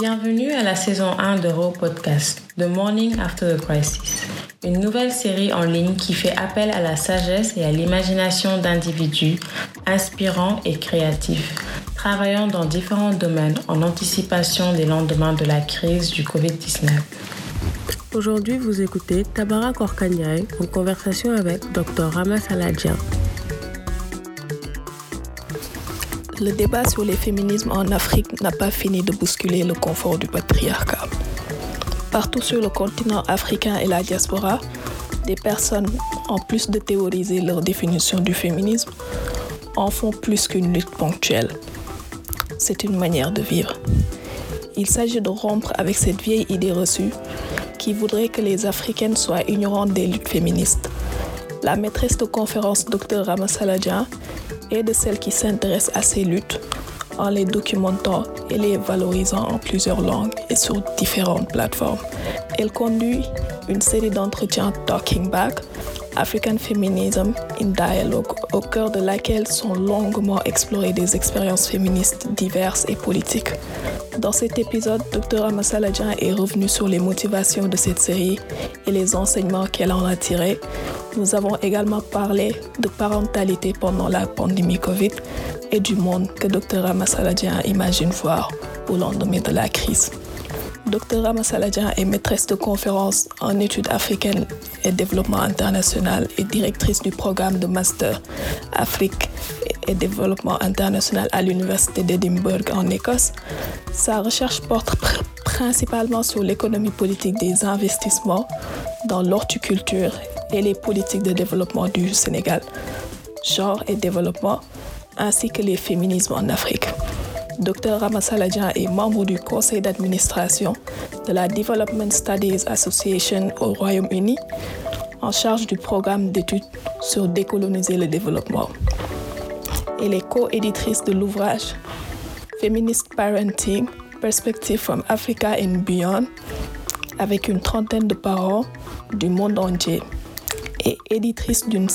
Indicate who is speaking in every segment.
Speaker 1: Bienvenue à la saison 1 de Raw Podcast, The Morning After the Crisis, une nouvelle série en ligne qui fait appel à la sagesse et à l'imagination d'individus inspirants et créatifs, travaillant dans différents domaines en anticipation des lendemains de la crise du Covid-19. Aujourd'hui, vous écoutez Tabara Korkanyai en conversation avec Dr. Rama Saladjian.
Speaker 2: Le débat sur les féminismes en Afrique n'a pas fini de bousculer le confort du patriarcat. Partout sur le continent africain et la diaspora, des personnes, en plus de théoriser leur définition du féminisme, en font plus qu'une lutte ponctuelle. C'est une manière de vivre. Il s'agit de rompre avec cette vieille idée reçue qui voudrait que les Africaines soient ignorantes des luttes féministes. La maîtresse de conférence Dr Ramasaladja et de celles qui s'intéressent à ces luttes en les documentant et les valorisant en plusieurs langues et sur différentes plateformes. Elle conduit une série d'entretiens Talking Back, African Feminism in Dialogue, au cœur de laquelle sont longuement explorées des expériences féministes diverses et politiques. Dans cet épisode, Dr. Amasaladjan est revenu sur les motivations de cette série et les enseignements qu'elle en a tirés. Nous avons également parlé de parentalité pendant la pandémie COVID et du monde que Dr. Amasaladjan imagine voir au lendemain de la crise. Dr. Ramasaladjan est maîtresse de conférences en études africaines et développement international et directrice du programme de master Afrique et développement international à l'Université d'Edinburgh en Écosse. Sa recherche porte principalement sur l'économie politique des investissements dans l'horticulture et les politiques de développement du Sénégal, genre et développement, ainsi que les féminismes en Afrique. Dr Ramasaladjan est membre du conseil d'administration de la Development Studies Association au Royaume-Uni, en charge du programme d'études sur décoloniser le développement. Elle est co-éditrice de l'ouvrage Feminist Parenting, Perspective from Africa and Beyond, avec une trentaine de parents du monde entier, et éditrice d'une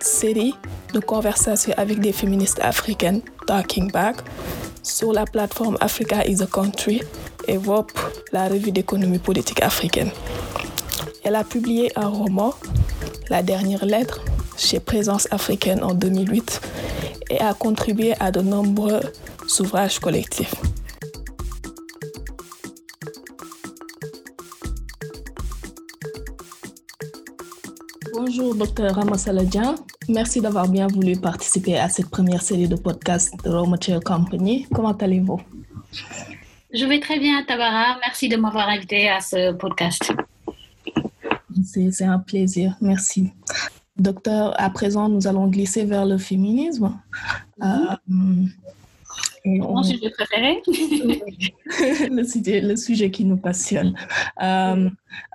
Speaker 2: série de conversations avec des féministes africaines, Talking Back, sur la plateforme Africa is a Country et la revue d'économie politique africaine. Elle a publié un roman, La dernière lettre, chez Présence africaine en 2008 et a contribué à de nombreux ouvrages collectifs. Bonjour, Dr. Ramasaladjan. Merci d'avoir bien voulu participer à cette première série de podcasts de Raw Material Company. Comment allez-vous?
Speaker 3: Je vais très bien, Tabara. Merci de m'avoir invité à ce podcast.
Speaker 2: C'est un plaisir. Merci. Docteur, à présent, nous allons glisser vers le féminisme.
Speaker 3: Mm Mon sujet préféré.
Speaker 2: le, sujet, le sujet qui nous passionne. Euh,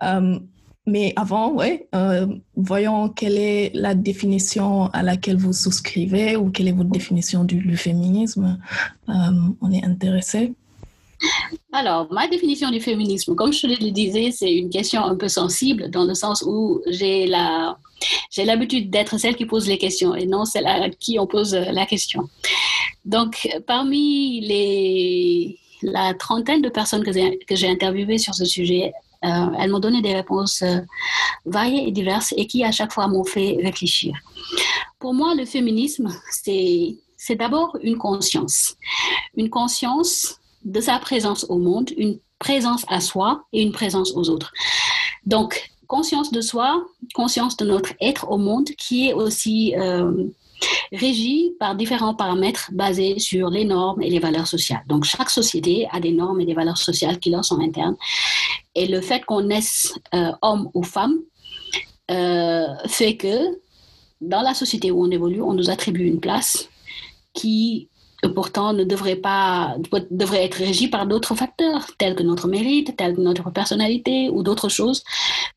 Speaker 2: euh, mais avant, euh, voyons quelle est la définition à laquelle vous souscrivez ou quelle est votre définition du, féminisme. Euh, on est intéressé.
Speaker 3: Alors, ma définition du féminisme, comme je le disais, c'est une question un peu sensible dans le sens où j'ai l'habitude d'être celle qui pose les questions et non celle à qui on pose la question. Donc, parmi les, la trentaine de personnes que j'ai interviewées sur ce sujet, euh, elles m'ont donné des réponses euh, variées et diverses et qui à chaque fois m'ont fait réfléchir. Pour moi, le féminisme, c'est, d'abord une conscience. Une conscience de sa présence au monde, une présence à soi et une présence aux autres. Donc, conscience de soi, conscience de notre être au monde qui est aussi euh, régie par différents paramètres basés sur les normes et les valeurs sociales. Donc, chaque société a des normes et des valeurs sociales qui leur sont internes. Et le fait qu'on naisse euh, homme ou femme euh, fait que dans la société où on évolue, on nous attribue une place qui pourtant ne devrait pas devrait être régie par d'autres facteurs tels que notre mérite, tels que notre personnalité ou d'autres choses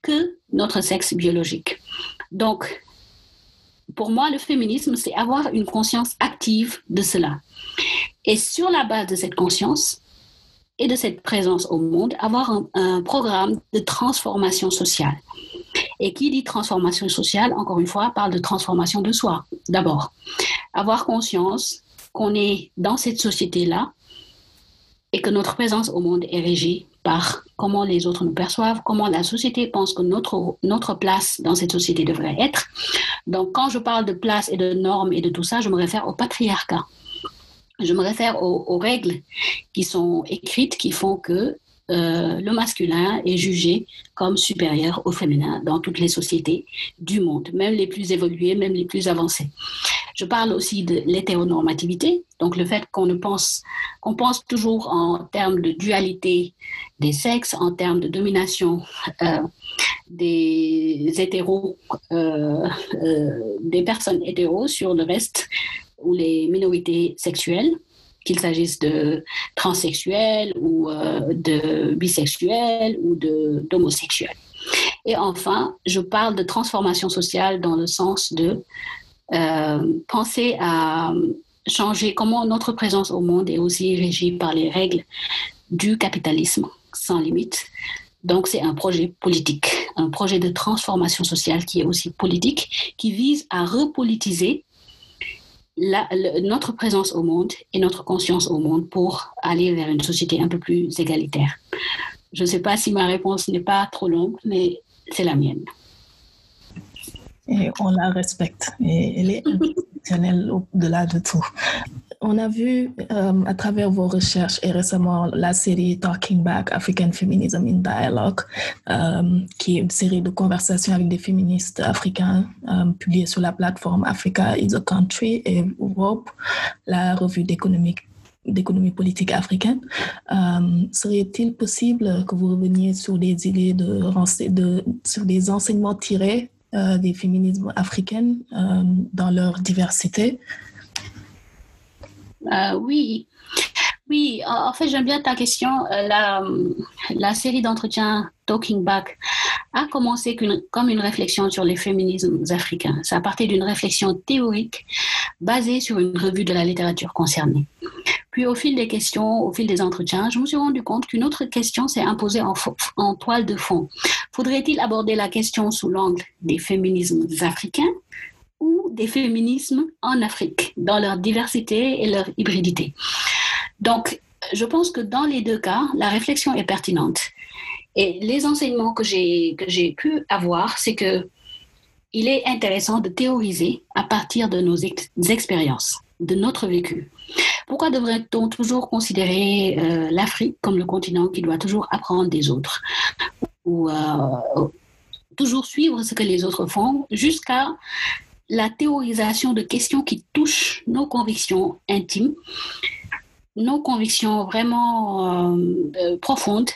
Speaker 3: que notre sexe biologique. Donc pour moi, le féminisme, c'est avoir une conscience active de cela. Et sur la base de cette conscience et de cette présence au monde, avoir un, programme de transformation sociale. Et qui dit transformation sociale, encore une fois, parle de transformation de soi, d'abord. Avoir conscience qu'on est dans cette société-là et que notre présence au monde est régie par comment les autres nous perçoivent, comment la société pense que notre, notre place dans cette société devrait être. Donc, quand je parle de place et de normes et de tout ça, je me réfère au patriarcat. Je me réfère aux, aux règles qui sont écrites, qui font que euh, le masculin est jugé comme supérieur au féminin dans toutes les sociétés du monde, même les plus évoluées, même les plus avancées. Je parle aussi de l'hétéronormativité, donc le fait qu'on pense pense toujours en termes de dualité des sexes, en termes de domination euh, des hétéros, euh, des personnes hétéros sur le reste ou les minorités sexuelles qu'il s'agisse de transsexuels ou euh, de bisexuels ou d'homosexuels. Et enfin, je parle de transformation sociale dans le sens de euh, penser à changer comment notre présence au monde est aussi régie par les règles du capitalisme sans limite. Donc c'est un projet politique, un projet de transformation sociale qui est aussi politique, qui vise à repolitiser notre présence au monde et notre conscience au monde pour aller vers une société un peu plus égalitaire. Je ne sais pas si ma réponse n'est pas trop longue, mais c'est la mienne.
Speaker 2: Et on la respecte. Et elle est institutionnelle au-delà de tout on a vu euh, à travers vos recherches et récemment la série Talking Back African Feminism in Dialogue, euh, qui est une série de conversations avec des féministes africains euh, publiées sur la plateforme Africa is a Country et Europe, la revue d'économie politique africaine. Serait-il possible que vous reveniez sur des idées de, sur des enseignements tirés des féminismes africains dans leur diversité?
Speaker 3: Euh, oui. Oui, en fait, j'aime bien ta question. Euh, la, série d'entretiens Talking Back a commencé comme une réflexion sur les féminismes africains. Ça a parti d'une réflexion théorique basée sur une revue de la littérature concernée. Puis au fil des questions, au fil des entretiens, je me suis rendu compte qu'une autre question s'est imposée en toile de fond. Faudrait-il aborder la question sous l'angle des féminismes africains ou des féminismes en Afrique, dans leur diversité et leur hybridité. Donc, je pense que dans les deux cas, la réflexion est pertinente. Et les enseignements que j'ai, que j'ai pu avoir, c'est que il est intéressant de théoriser à partir de nos expériences, de notre vécu. Pourquoi devrait-on toujours considérer euh, l'Afrique comme le continent qui doit toujours apprendre des autres ou euh, toujours suivre ce que les autres font jusqu'à la théorisation de questions qui touchent nos convictions intimes, nos convictions vraiment euh, euh, profondes,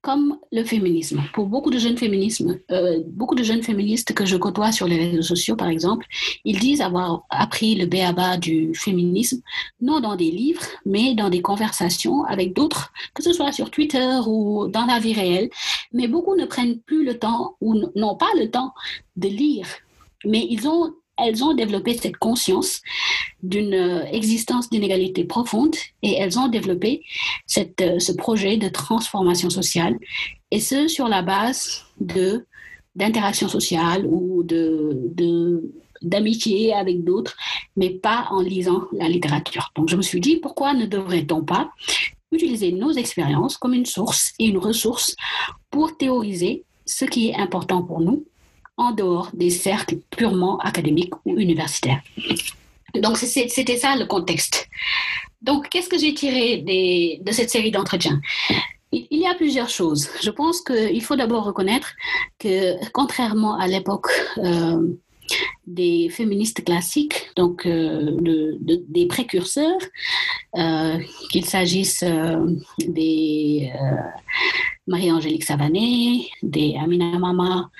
Speaker 3: comme le féminisme. Pour beaucoup de jeunes féminismes, euh, beaucoup de jeunes féministes que je côtoie sur les réseaux sociaux, par exemple, ils disent avoir appris le béaba du féminisme, non dans des livres, mais dans des conversations avec d'autres, que ce soit sur Twitter ou dans la vie réelle. Mais beaucoup ne prennent plus le temps ou n'ont pas le temps de lire mais elles ont développé cette conscience d'une euh, existence d'inégalité profonde et elles ont développé euh, ce projet de transformation sociale, et ce sur la base de d'interaction sociale ou de d'amitié avec d'autres, mais pas en lisant la littérature. Donc je me suis dit, pourquoi ne devrait-on pas utiliser nos expériences comme une source et une ressource pour théoriser ce qui est important pour nous en dehors des cercles purement académiques ou universitaires. Donc, c'était ça le contexte. Donc, qu'est-ce que j'ai tiré de cette série d'entretiens? Il y a plusieurs choses. Je pense qu'il faut d'abord reconnaître que, contrairement à l'époque euh, des féministes classiques, donc euh, des précurseurs, euh, qu'il s'agisse des Marie-Angélique Savané, des Amina Mama,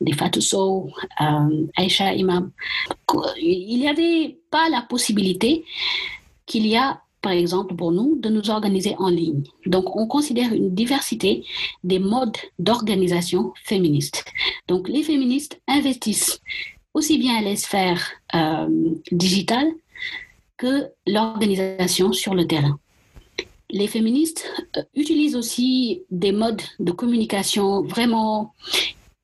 Speaker 3: des Fatou Sow, euh, Aïcha Imam. Il n'y avait pas la possibilité qu'il y a, par exemple, pour nous, de nous organiser en ligne. Donc, on considère une diversité des modes d'organisation féministes. Donc, les féministes investissent aussi bien les sphères euh, digitales que l'organisation sur le terrain. Les féministes euh, utilisent aussi des modes de communication vraiment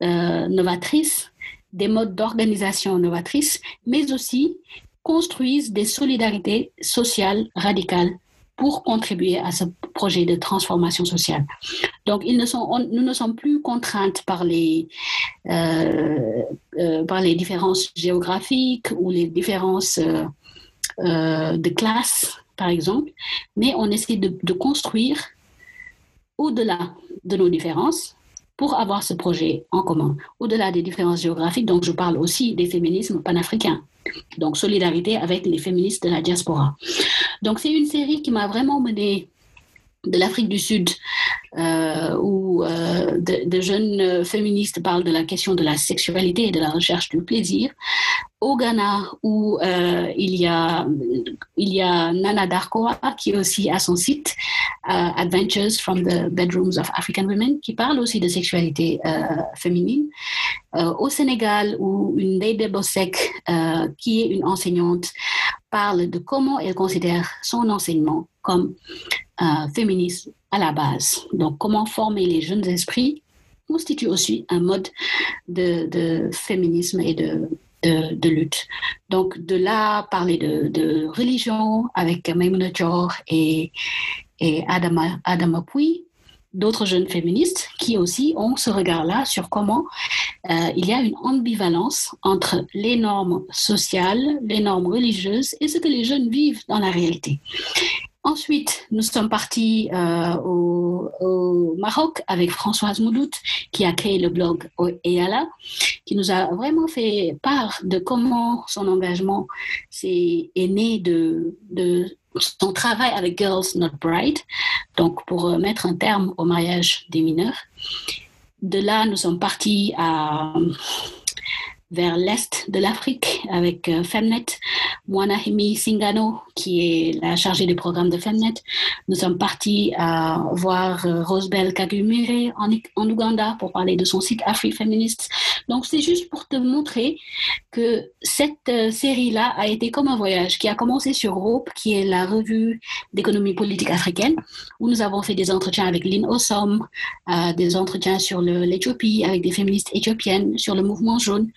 Speaker 3: euh, novatrices, des modes d'organisation novatrices, mais aussi construisent des solidarités sociales radicales pour contribuer à ce projet de transformation sociale. Donc, nous ne sommes plus contraintes par les, euh, euh, par les différences géographiques ou les différences euh, de classe, par exemple, mais on essaie de, de construire au-delà de nos différences pour avoir ce projet en commun, au-delà des différences géographiques. Donc, je parle aussi des féminismes panafricains. Donc, solidarité avec les féministes de la diaspora. Donc, c'est une série qui m'a vraiment menée de l'Afrique du Sud, euh, où euh, de, jeunes féministes parlent de la question de la sexualité et de la recherche du plaisir. Au Ghana, où euh, il, y a, il y a Nana Darkoa, qui aussi a son site Adventures from the Bedrooms of African Women, qui parle aussi de sexualité féminine. au Sénégal, où une Lady Bossek, qui est une enseignante, parle de comment elle considère son enseignement comme euh, féministe à la base. Donc, comment former les jeunes esprits constitue aussi un mode de, féminisme et de, lutte. Donc, de là, parler de, religion avec Maimouna Dior et, et Adama, d'autres jeunes féministes qui aussi ont ce regard-là sur comment euh, il y a une ambivalence entre les normes sociales, les normes religieuses et ce que les jeunes vivent dans la réalité. Ensuite, nous sommes partis euh, au, Maroc avec Françoise Moudout, qui a créé le blog EALA, qui nous a vraiment fait part de comment son engagement est, né de, de son travail avec Girls Not Bride, donc pour euh, mettre un terme au mariage des mineurs. De là, nous sommes partis à vers l'est de l'Afrique avec euh, Femnet, Mwanahimi Singano, qui est la chargée du programme de Femnet. Nous sommes partis voir euh, Rosebel Kagumire en, en Ouganda pour parler de son site Afri-Féministe. Donc c'est juste pour te montrer que cette euh, série-là a été comme un voyage qui a commencé sur Rope, qui est la revue d'économie politique africaine, où nous avons fait des entretiens avec Lynn Ossom, des entretiens sur l'Éthiopie avec des féministes éthiopiennes, sur le mouvement jaune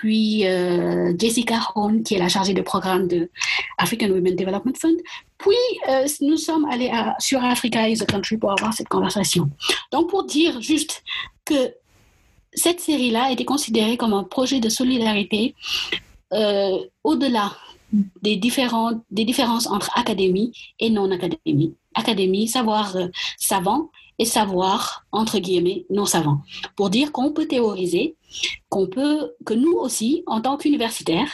Speaker 3: puis euh, Jessica Horn, qui est la chargée de programme de African Women Development Fund. Puis, euh, nous sommes allés sur Africa is a Country pour avoir cette conversation. Donc, pour dire juste que cette série-là a été considérée comme un projet de solidarité euh, au-delà des, différences entre académie et non-académie. Académie, savoir savant, et savoir, entre guillemets, non savant. Pour dire qu'on peut théoriser, qu'on peut, que nous aussi, en tant qu'universitaires,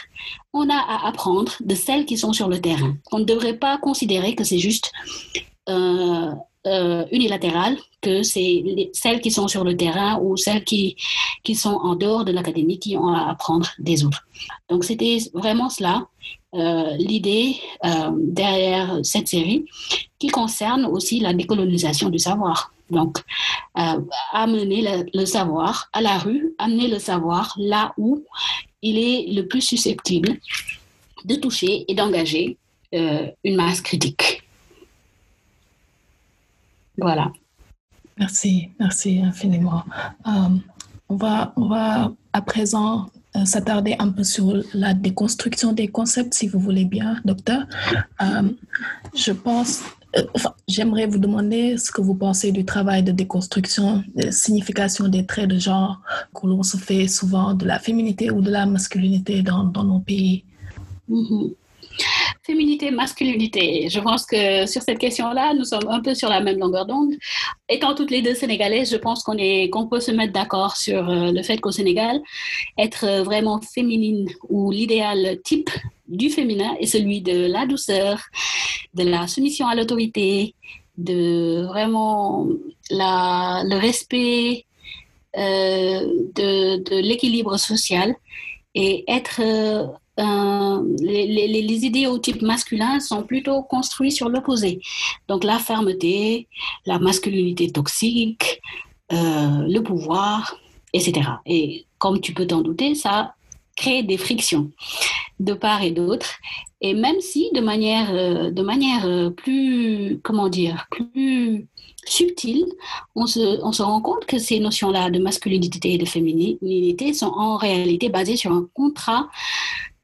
Speaker 3: on a à apprendre de celles qui sont sur le terrain. On ne devrait pas considérer que c'est juste euh, euh, unilatéral, que c'est celles qui sont sur le terrain ou celles qui, qui sont en dehors de l'académie qui ont à apprendre des autres. Donc c'était vraiment cela, euh, l'idée derrière cette série, qui concerne aussi la décolonisation du savoir. Donc, euh, amener le, savoir à la rue, amener le savoir là où il est le plus susceptible de toucher et d'engager euh, une masse critique. Voilà.
Speaker 2: Merci, merci infiniment. Euh, on, va, on va à présent s'attarder un peu sur la déconstruction des concepts, si vous voulez bien, docteur. je pense euh, j'aimerais vous demander ce que vous pensez du travail de déconstruction, de signification des traits de genre que l'on se fait souvent de la féminité ou de la masculinité dans, dans nos pays.
Speaker 3: Mm-hmm. Féminité, masculinité. Je pense que sur cette question-là, nous sommes un peu sur la même longueur d'onde. Étant toutes les deux sénégalaises, je pense qu'on peut se mettre d'accord sur euh, le fait qu'au Sénégal, être vraiment féminine ou l'idéal type du féminin est celui de la douceur, de la soumission à l'autorité, de vraiment le respect euh, de l'équilibre social et être euh, les, les, les, idéotypes masculins sont plutôt construits sur l'opposé. Donc la fermeté, la masculinité toxique, euh, le pouvoir, etc. Et comme tu peux t'en douter, ça crée des frictions de part et d'autre. Et même si de manière, euh, de manière plus, comment dire, plus subtile, on se, on se rend compte que ces notions-là de masculinité et de féminité sont en réalité basées sur un contrat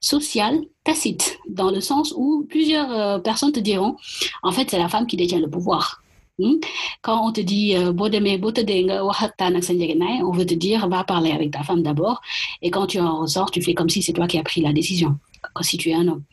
Speaker 3: social tacite, dans le sens où plusieurs euh, personnes te diront, en fait, c'est la femme qui détient le pouvoir. Hmm? Quand on te dit, on veut te dire, va parler avec ta femme d'abord, et quand tu en ressors, tu fais comme si c'est toi qui as pris la décision, si tu es un homme.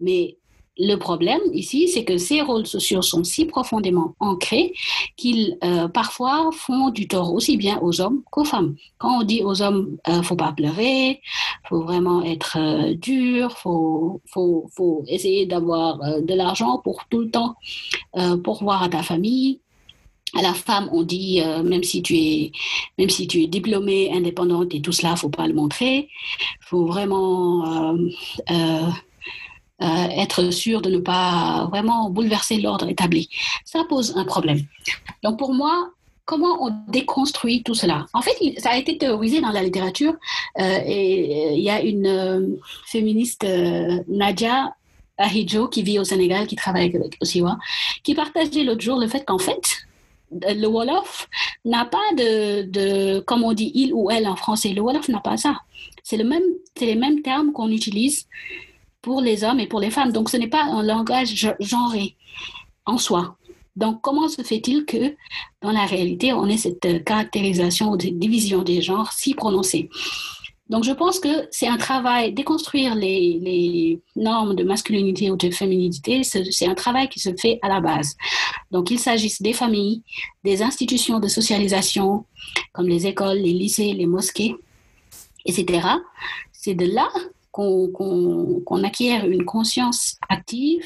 Speaker 3: Mais le problème ici, c'est que ces rôles sociaux sont si profondément ancrés qu'ils euh, parfois font du tort aussi bien aux hommes qu'aux femmes. Quand on dit aux hommes, euh, faut pas pleurer, faut vraiment être euh, dur, faut, faut, faut essayer d'avoir euh, de l'argent pour tout le temps pour voir ta famille. À la femme, on dit même si tu es même si tu es diplômée, indépendante et tout cela, faut pas le montrer. Faut vraiment être sûr de ne pas vraiment bouleverser l'ordre établi. Ça pose un problème. Donc pour moi, comment on déconstruit tout cela? En fait, ça a été théorisé dans la littérature euh, et euh, il y a une féministe, Nadia Ahijo, qui vit au Sénégal, qui travaille avec Osiwa, qui partageait l'autre jour le fait qu'en fait, le Wolof n'a pas de, de, comme on dit il ou elle en français, le Wolof n'a pas ça. C'est le même, les mêmes termes qu'on utilise pour les hommes et pour les femmes. Donc, ce n'est pas un langage genré en soi. Donc, comment se fait-il que dans la réalité, on ait cette caractérisation ou division des genres si prononcée donc, je pense que c'est un travail, déconstruire les, les, normes de masculinité ou de féminité, c'est un travail qui se fait à la base. Donc, il s'agisse des familles, des institutions de socialisation, comme les écoles, les lycées, les mosquées, etc. C'est de là qu'on acquiert une conscience active.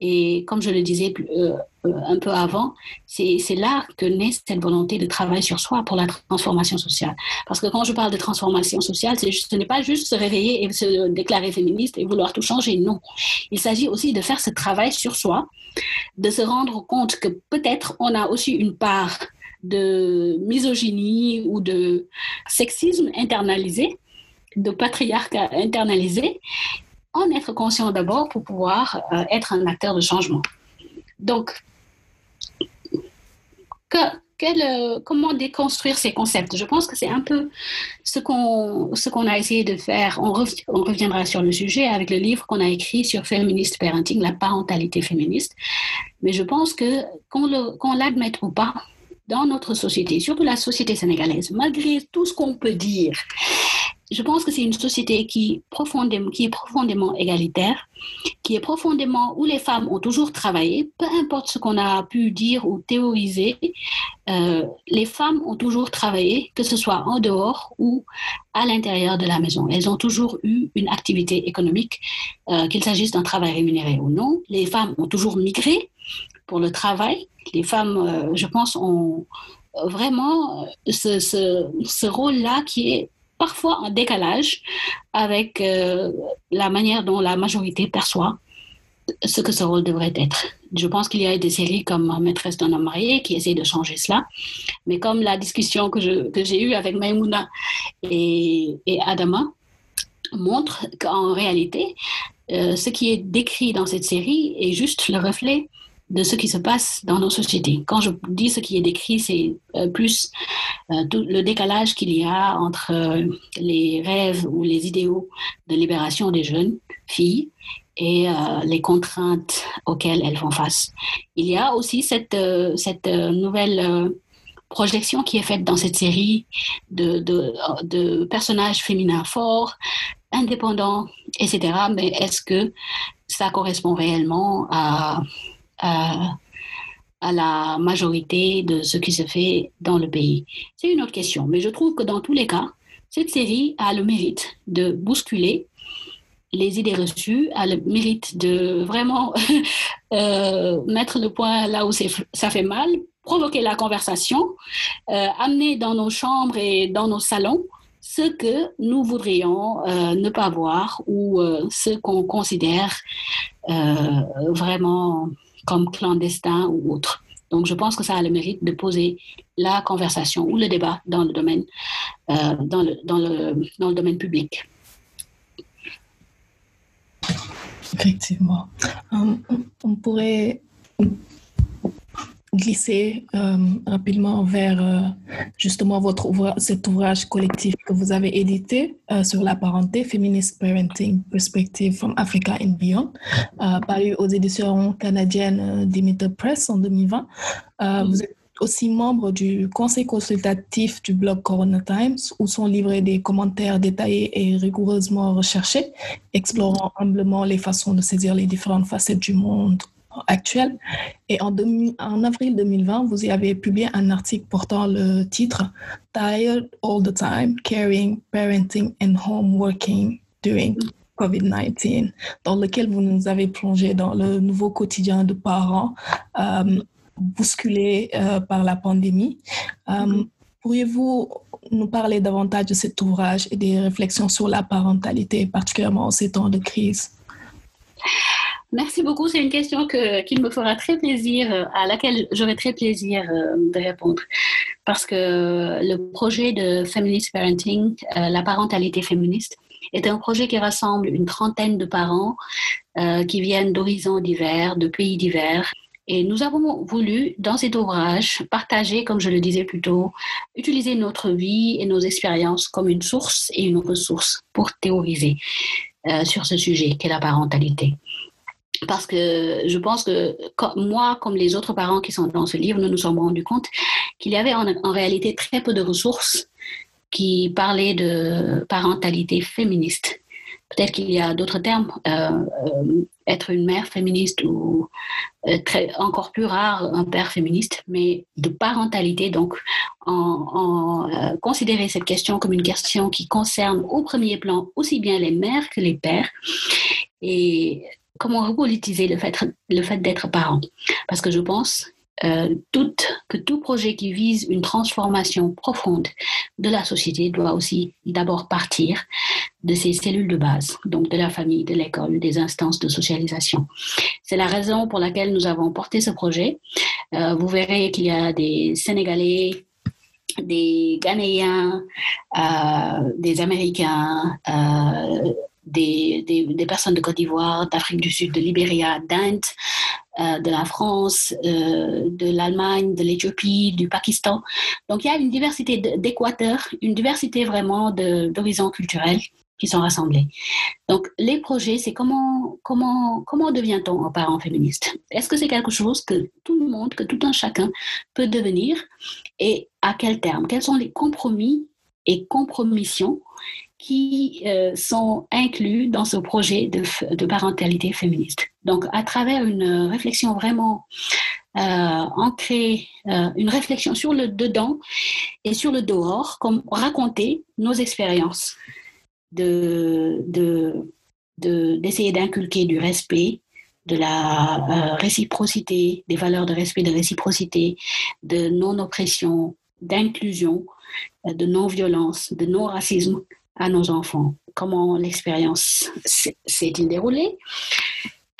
Speaker 3: Et comme je le disais euh, euh, un peu avant, c'est là que naît cette volonté de travail sur soi pour la transformation sociale. Parce que quand je parle de transformation sociale, ce n'est pas juste se réveiller et se déclarer féministe et vouloir tout changer. Non. Il s'agit aussi de faire ce travail sur soi, de se rendre compte que peut-être on a aussi une part de misogynie ou de sexisme internalisé de patriarcat internalisé, en être conscient d'abord pour pouvoir euh, être un acteur de changement. Donc, euh, comment déconstruire ces concepts? Je pense que c'est un peu ce qu'on qu'on a essayé de faire. On, reviendra sur le sujet avec le livre qu'on a écrit sur féministe parenting, la parentalité féministe. Mais je pense que qu'on l'admette ou pas, dans notre société, surtout la société sénégalaise, malgré tout ce qu'on peut dire, je pense que c'est une société qui, profondément, qui est profondément égalitaire, qui est profondément où les femmes ont toujours travaillé, peu importe ce qu'on a pu dire ou théoriser, euh, les femmes ont toujours travaillé, que ce soit en dehors ou à l'intérieur de la maison. Elles ont toujours eu une activité économique, euh, qu'il s'agisse d'un travail rémunéré ou non. Les femmes ont toujours migré pour le travail. Les femmes, euh, je pense, ont vraiment ce, rôle-là qui est parfois en décalage avec euh, la manière dont la majorité perçoit ce que ce rôle devrait être. Je pense qu'il y a des séries comme Maîtresse d'un homme marié qui essaient de changer cela. Mais comme la discussion que, j'ai eue avec Maimouna et, et Adama montre qu'en réalité, euh, ce qui est décrit dans cette série est juste le reflet de ce qui se passe dans nos sociétés. Quand je dis ce qui est décrit, c'est euh, plus euh, le décalage qu'il y a entre euh, les rêves ou les idéaux de libération des jeunes filles et les contraintes auxquelles elles font face. Il y a aussi cette, cette nouvelle projection qui est faite dans cette série de, de personnages féminins forts, indépendants, etc. Mais est-ce que ça correspond réellement à à, la majorité de ce qui se fait dans le pays C'est une autre question. Mais je trouve que dans tous les cas, cette série a le mérite de bousculer les idées reçues, a le mérite de vraiment euh, mettre le point là où ça fait mal, provoquer la conversation, euh, amener dans nos chambres et dans nos salons ce que nous voudrions euh, ne pas voir ou ce qu'on considère vraiment comme clandestin ou autre. Donc, je pense que ça a le mérite de poser la conversation ou le débat dans le domaine, euh, dans, le, dans, le, dans le domaine public.
Speaker 2: Effectivement. Um, on pourrait glisser rapidement vers justement votre ouvrage, cet ouvrage collectif que vous avez édité sur la parenté, Feminist Parenting Perspective from Africa and Beyond, paru aux éditions canadiennes Demeter Press en 2020. Vous êtes aussi membre du conseil consultatif du blog Corona Times, où sont livrés des commentaires détaillés et rigoureusement recherchés, explorant humblement les façons de saisir les différentes facettes du monde actuel. Et en, en avril 2020, vous y avez publié un article portant le titre Tired All the Time, Caring, Parenting and Home Working During COVID-19, dans lequel vous nous avez plongé dans le nouveau quotidien de parents. Euh, bousculé euh, par la pandémie. Euh, mm-hmm. Pourriez-vous nous parler davantage de cet ouvrage et des réflexions sur la parentalité, particulièrement en ces temps de crise?
Speaker 3: Merci beaucoup. C'est une question que, me fera très plaisir, à laquelle j'aurai très plaisir euh, de répondre. Parce que le projet de Feminist Parenting, la parentalité féministe, est un projet qui rassemble une trentaine de parents qui viennent d'horizons divers, de pays divers, et nous avons voulu, dans cet ouvrage, partager, comme je le disais plus tôt, utiliser notre vie et nos expériences comme une source et une ressource pour théoriser euh, sur ce sujet qu'est la parentalité. Parce que je pense que moi, comme les autres parents qui sont dans ce livre, nous nous sommes rendus compte qu'il y avait en, réalité très peu de ressources qui parlaient de parentalité féministe. Peut-être qu'il y a d'autres termes, euh, euh, être une mère féministe ou euh, encore plus rare, un père féministe, mais de parentalité. Donc, en, considérer cette question comme une question qui concerne au premier plan aussi bien les mères que les pères. Et comment repolitiser le fait, le fait d'être parent? Parce que je pense euh, tout, que tout projet qui vise une transformation profonde de la société doit aussi d'abord partir de ses cellules de base, donc de la famille, de l'école, des instances de socialisation. C'est la raison pour laquelle nous avons porté ce projet. Euh, vous verrez qu'il y a des Sénégalais, des Ghanéens, euh, des Américains, des, des, personnes de Côte d'Ivoire, d'Afrique du Sud, de Libéria, d'Inde, euh, de la France, euh, de l'Allemagne, de l'Éthiopie, du Pakistan. Donc il y a une diversité d'équateurs, une diversité vraiment d'horizons culturels qui sont rassemblés. Donc les projets, c'est comment, comment, comment devient-on un parent féministe? Est-ce que c'est quelque chose que tout le monde, que tout un chacun peut devenir? Et à quel terme? Quels sont les compromis et compromissions qui euh, sont inclus dans ce projet de, parentalité féministe. Donc, à travers une réflexion vraiment euh, ancrée, euh, une réflexion sur le dedans et sur le dehors, comme raconter nos expériences, de, de, d'essayer d'inculquer du respect, de la réciprocité, des valeurs de respect, de réciprocité, de non-oppression, d'inclusion, de non-violence, de non-racisme à nos enfants. Comment l'expérience s'est-il déroulée?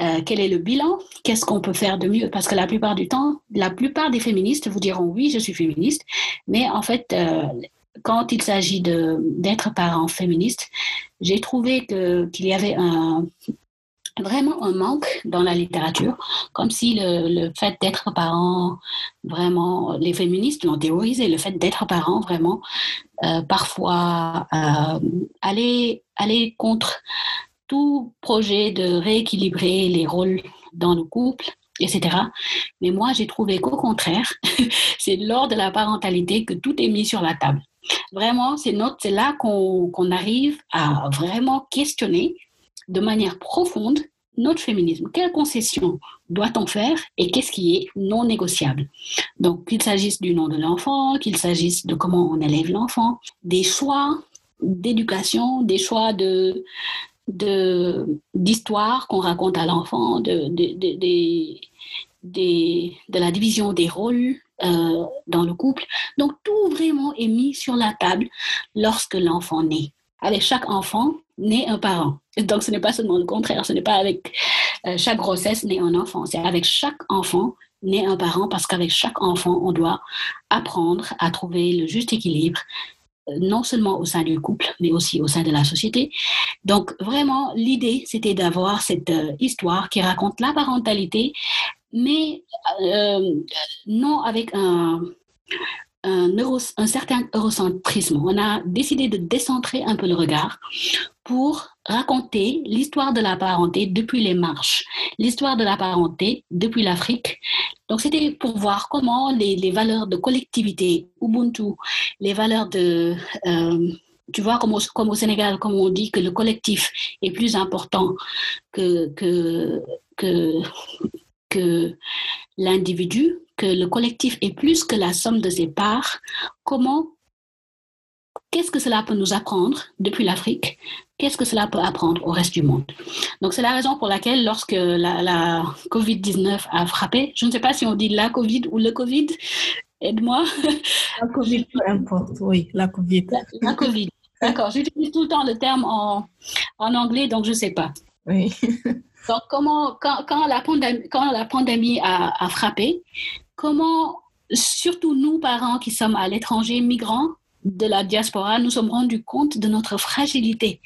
Speaker 3: Euh, quel est le bilan? Qu'est-ce qu'on peut faire de mieux? Parce que la plupart du temps, la plupart des féministes vous diront oui, je suis féministe, mais en fait, euh, quand il s'agit d'être parent féministe, j'ai trouvé qu'il y avait un, vraiment un manque dans la littérature, comme si le, fait d'être parent, vraiment, les féministes l'ont théorisé, le fait d'être parent, vraiment, euh, parfois euh, aller, aller contre tout projet de rééquilibrer les rôles dans le couple, etc. Mais moi, j'ai trouvé qu'au contraire, c'est lors de la parentalité que tout est mis sur la table. Vraiment, c'est là qu'on arrive à vraiment questionner de manière profonde notre féminisme. Quelles concessions doit-on faire et qu'est-ce qui est non négociable? Donc, qu'il s'agisse du nom de l'enfant, qu'il s'agisse de comment on élève l'enfant, des choix d'éducation, des choix de d'histoire qu'on raconte à l'enfant, de, de, de, la division des rôles euh, dans le couple. Donc tout vraiment est mis sur la table lorsque l'enfant naît. Avec chaque enfant, naît un parent. Donc, ce n'est pas seulement le contraire, ce n'est pas avec euh, chaque grossesse naît un enfant, c'est avec chaque enfant naît un parent parce qu'avec chaque enfant, on doit apprendre à trouver le juste équilibre, euh, non seulement au sein du couple, mais aussi au sein de la société. Donc, vraiment, l'idée, c'était d'avoir cette euh, histoire qui raconte la parentalité mais non avec un, un, certain eurocentrisme. On a décidé de décentrer un peu le regard pour raconter l'histoire de la parenté depuis les marches, l'histoire de la parenté depuis l'Afrique. Donc c'était pour voir comment les, valeurs de collectivité, Ubuntu, les valeurs de... Euh, tu vois, comme au, comme au, Sénégal, comme on dit que le collectif est plus important que, que, que, que l'individu, que le collectif est plus que la somme de ses parts, comment, qu'est-ce que cela peut nous apprendre depuis l'Afrique Qu'est-ce que cela peut apprendre au reste du monde? Donc c'est la raison pour laquelle lorsque la, la Covid-19 a frappé, je ne sais pas si on dit la Covid ou le Covid, aide-moi.
Speaker 2: La Covid, peu importe, oui, la Covid.
Speaker 3: La, la Covid. D'accord, j'utilise tout le temps le terme en, en anglais, donc je ne sais pas.
Speaker 2: Oui.
Speaker 3: Donc, comment, quand, quand, la pandémie, quand la pandémie a, a, frappé, comment, surtout nous, parents qui sommes à l'étranger, migrants de la diaspora, nous sommes rendus compte de notre fragilité,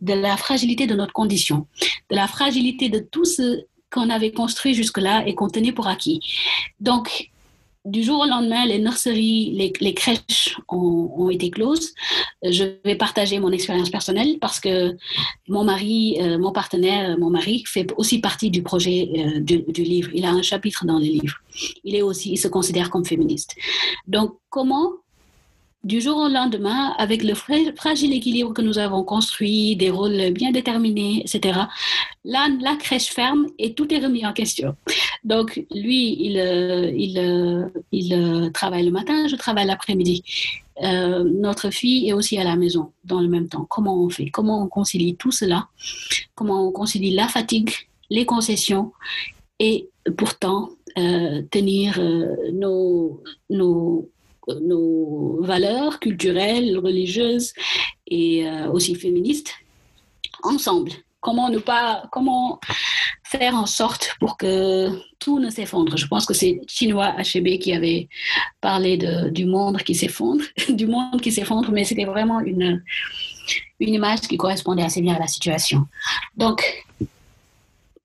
Speaker 3: de la fragilité de notre condition, de la fragilité de tout ce qu'on avait construit jusque-là et qu'on tenait pour acquis. Donc, du jour au lendemain, les nurseries, les, crèches ont, été closes. Je vais partager mon expérience personnelle parce que mon mari, euh, mon partenaire, mon mari fait aussi partie du projet euh, du, du, livre. Il a un chapitre dans le livre. Il est aussi, il se considère comme féministe. Donc, comment du jour au lendemain, avec le fragile équilibre que nous avons construit, des rôles bien déterminés, etc., là, la crèche ferme et tout est remis en question. Donc, lui, il, il, il travaille le matin, je travaille l'après-midi. Euh, notre fille est aussi à la maison dans le même temps. Comment on fait? Comment on concilie tout cela? Comment on concilie la fatigue, les concessions et pourtant euh, tenir euh, nos, nos nos valeurs culturelles, religieuses et euh, aussi féministes ensemble. Comment ne pas, comment faire en sorte pour que tout ne s'effondre? Je pense que c'est Chinois HB qui avait parlé de, du monde qui s'effondre, du monde qui s'effondre, mais c'était vraiment une, une image qui correspondait assez bien à la situation. Donc,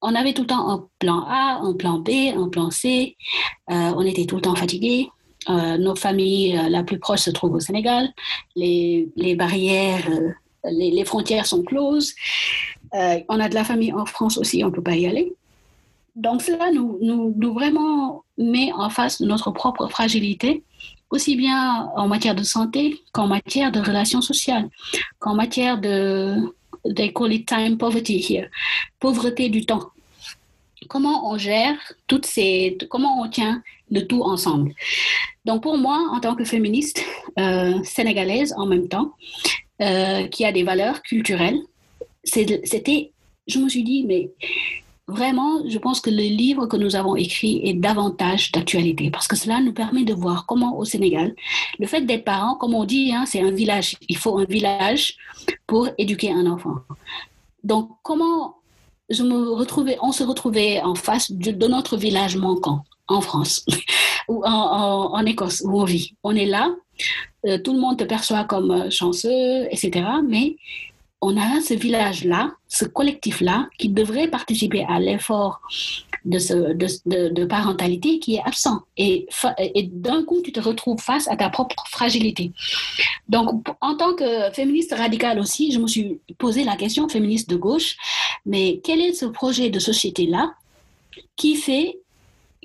Speaker 3: on avait tout le temps un plan A, un plan B, un plan C. Euh, on était tout le temps fatigués. Euh, nos familles euh, la plus proche se trouvent au Sénégal. Les, les barrières, euh, les, les, frontières sont closes. on a de la famille en France aussi, on ne peut pas y aller. Donc cela nous, nous, nous, vraiment met en face de notre propre fragilité, aussi bien en matière de santé qu'en matière de relations sociales, qu'en matière de, they call it time poverty here, pauvreté du temps. Comment on gère toutes ces, comment on tient le tout ensemble. Donc pour moi, en tant que féministe euh, sénégalaise en même temps, euh, qui a des valeurs culturelles, c'était, je me suis dit, mais vraiment, je pense que le livre que nous avons écrit est davantage d'actualité parce que cela nous permet de voir comment au Sénégal, le fait d'être parent, comme on dit, hein, c'est un village. Il faut un village pour éduquer un enfant. Donc comment je me retrouvais, on se retrouvait en face de, de notre village manquant en France ou en, Écosse où on vit. On est là, euh, tout le monde te perçoit comme euh, chanceux, etc. Mais on a ce village-là, ce collectif-là, qui devrait participer à l'effort de, parentalité qui est absent. Et, et d'un coup, tu te retrouves face à ta propre fragilité. Donc, en tant que féministe radicale aussi, je me suis posé la question, féministe de gauche, mais quel est ce projet de société-là qui fait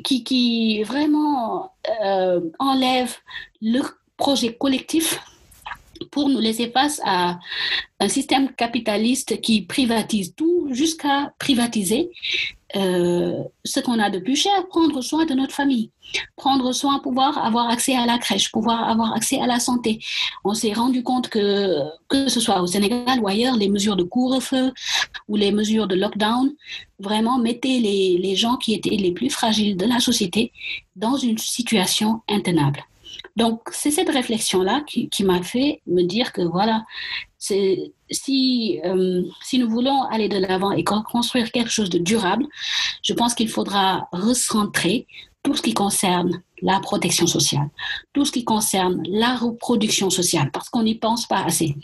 Speaker 3: qui, qui vraiment euh, enlève le projet collectif pour nous laisser face à un système capitaliste qui privatise tout jusqu'à privatiser euh, ce qu'on a de plus cher, prendre soin de notre famille, prendre soin, pouvoir avoir accès à la crèche, pouvoir avoir accès à la santé. On s'est rendu compte que, que ce soit au Sénégal ou ailleurs, les mesures de couvre-feu ou les mesures de lockdown vraiment mettaient les, les gens qui étaient les plus fragiles de la société dans une situation intenable. Donc, c'est cette réflexion-là qui, m'a fait me dire que voilà, si, euh, si nous voulons aller de l'avant et construire quelque chose de durable, je pense qu'il faudra recentrer tout ce qui concerne la protection sociale, tout ce qui concerne la reproduction sociale, parce qu'on n'y pense pas assez.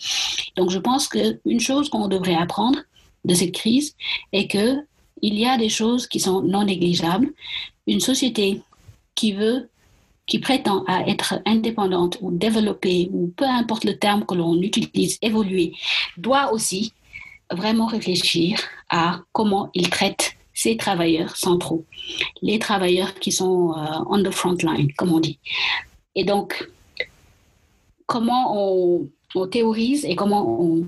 Speaker 3: Donc, je pense qu'une chose qu'on devrait apprendre de cette crise est que il y a des choses qui sont non négligeables. Une société qui veut qui prétend à être indépendante ou développée, ou peu importe le terme que l'on utilise, évoluer, doit aussi vraiment réfléchir à comment il traite ces travailleurs centraux, les travailleurs qui sont euh, on the front line, comme on dit. Et donc, comment on, théorise et comment on,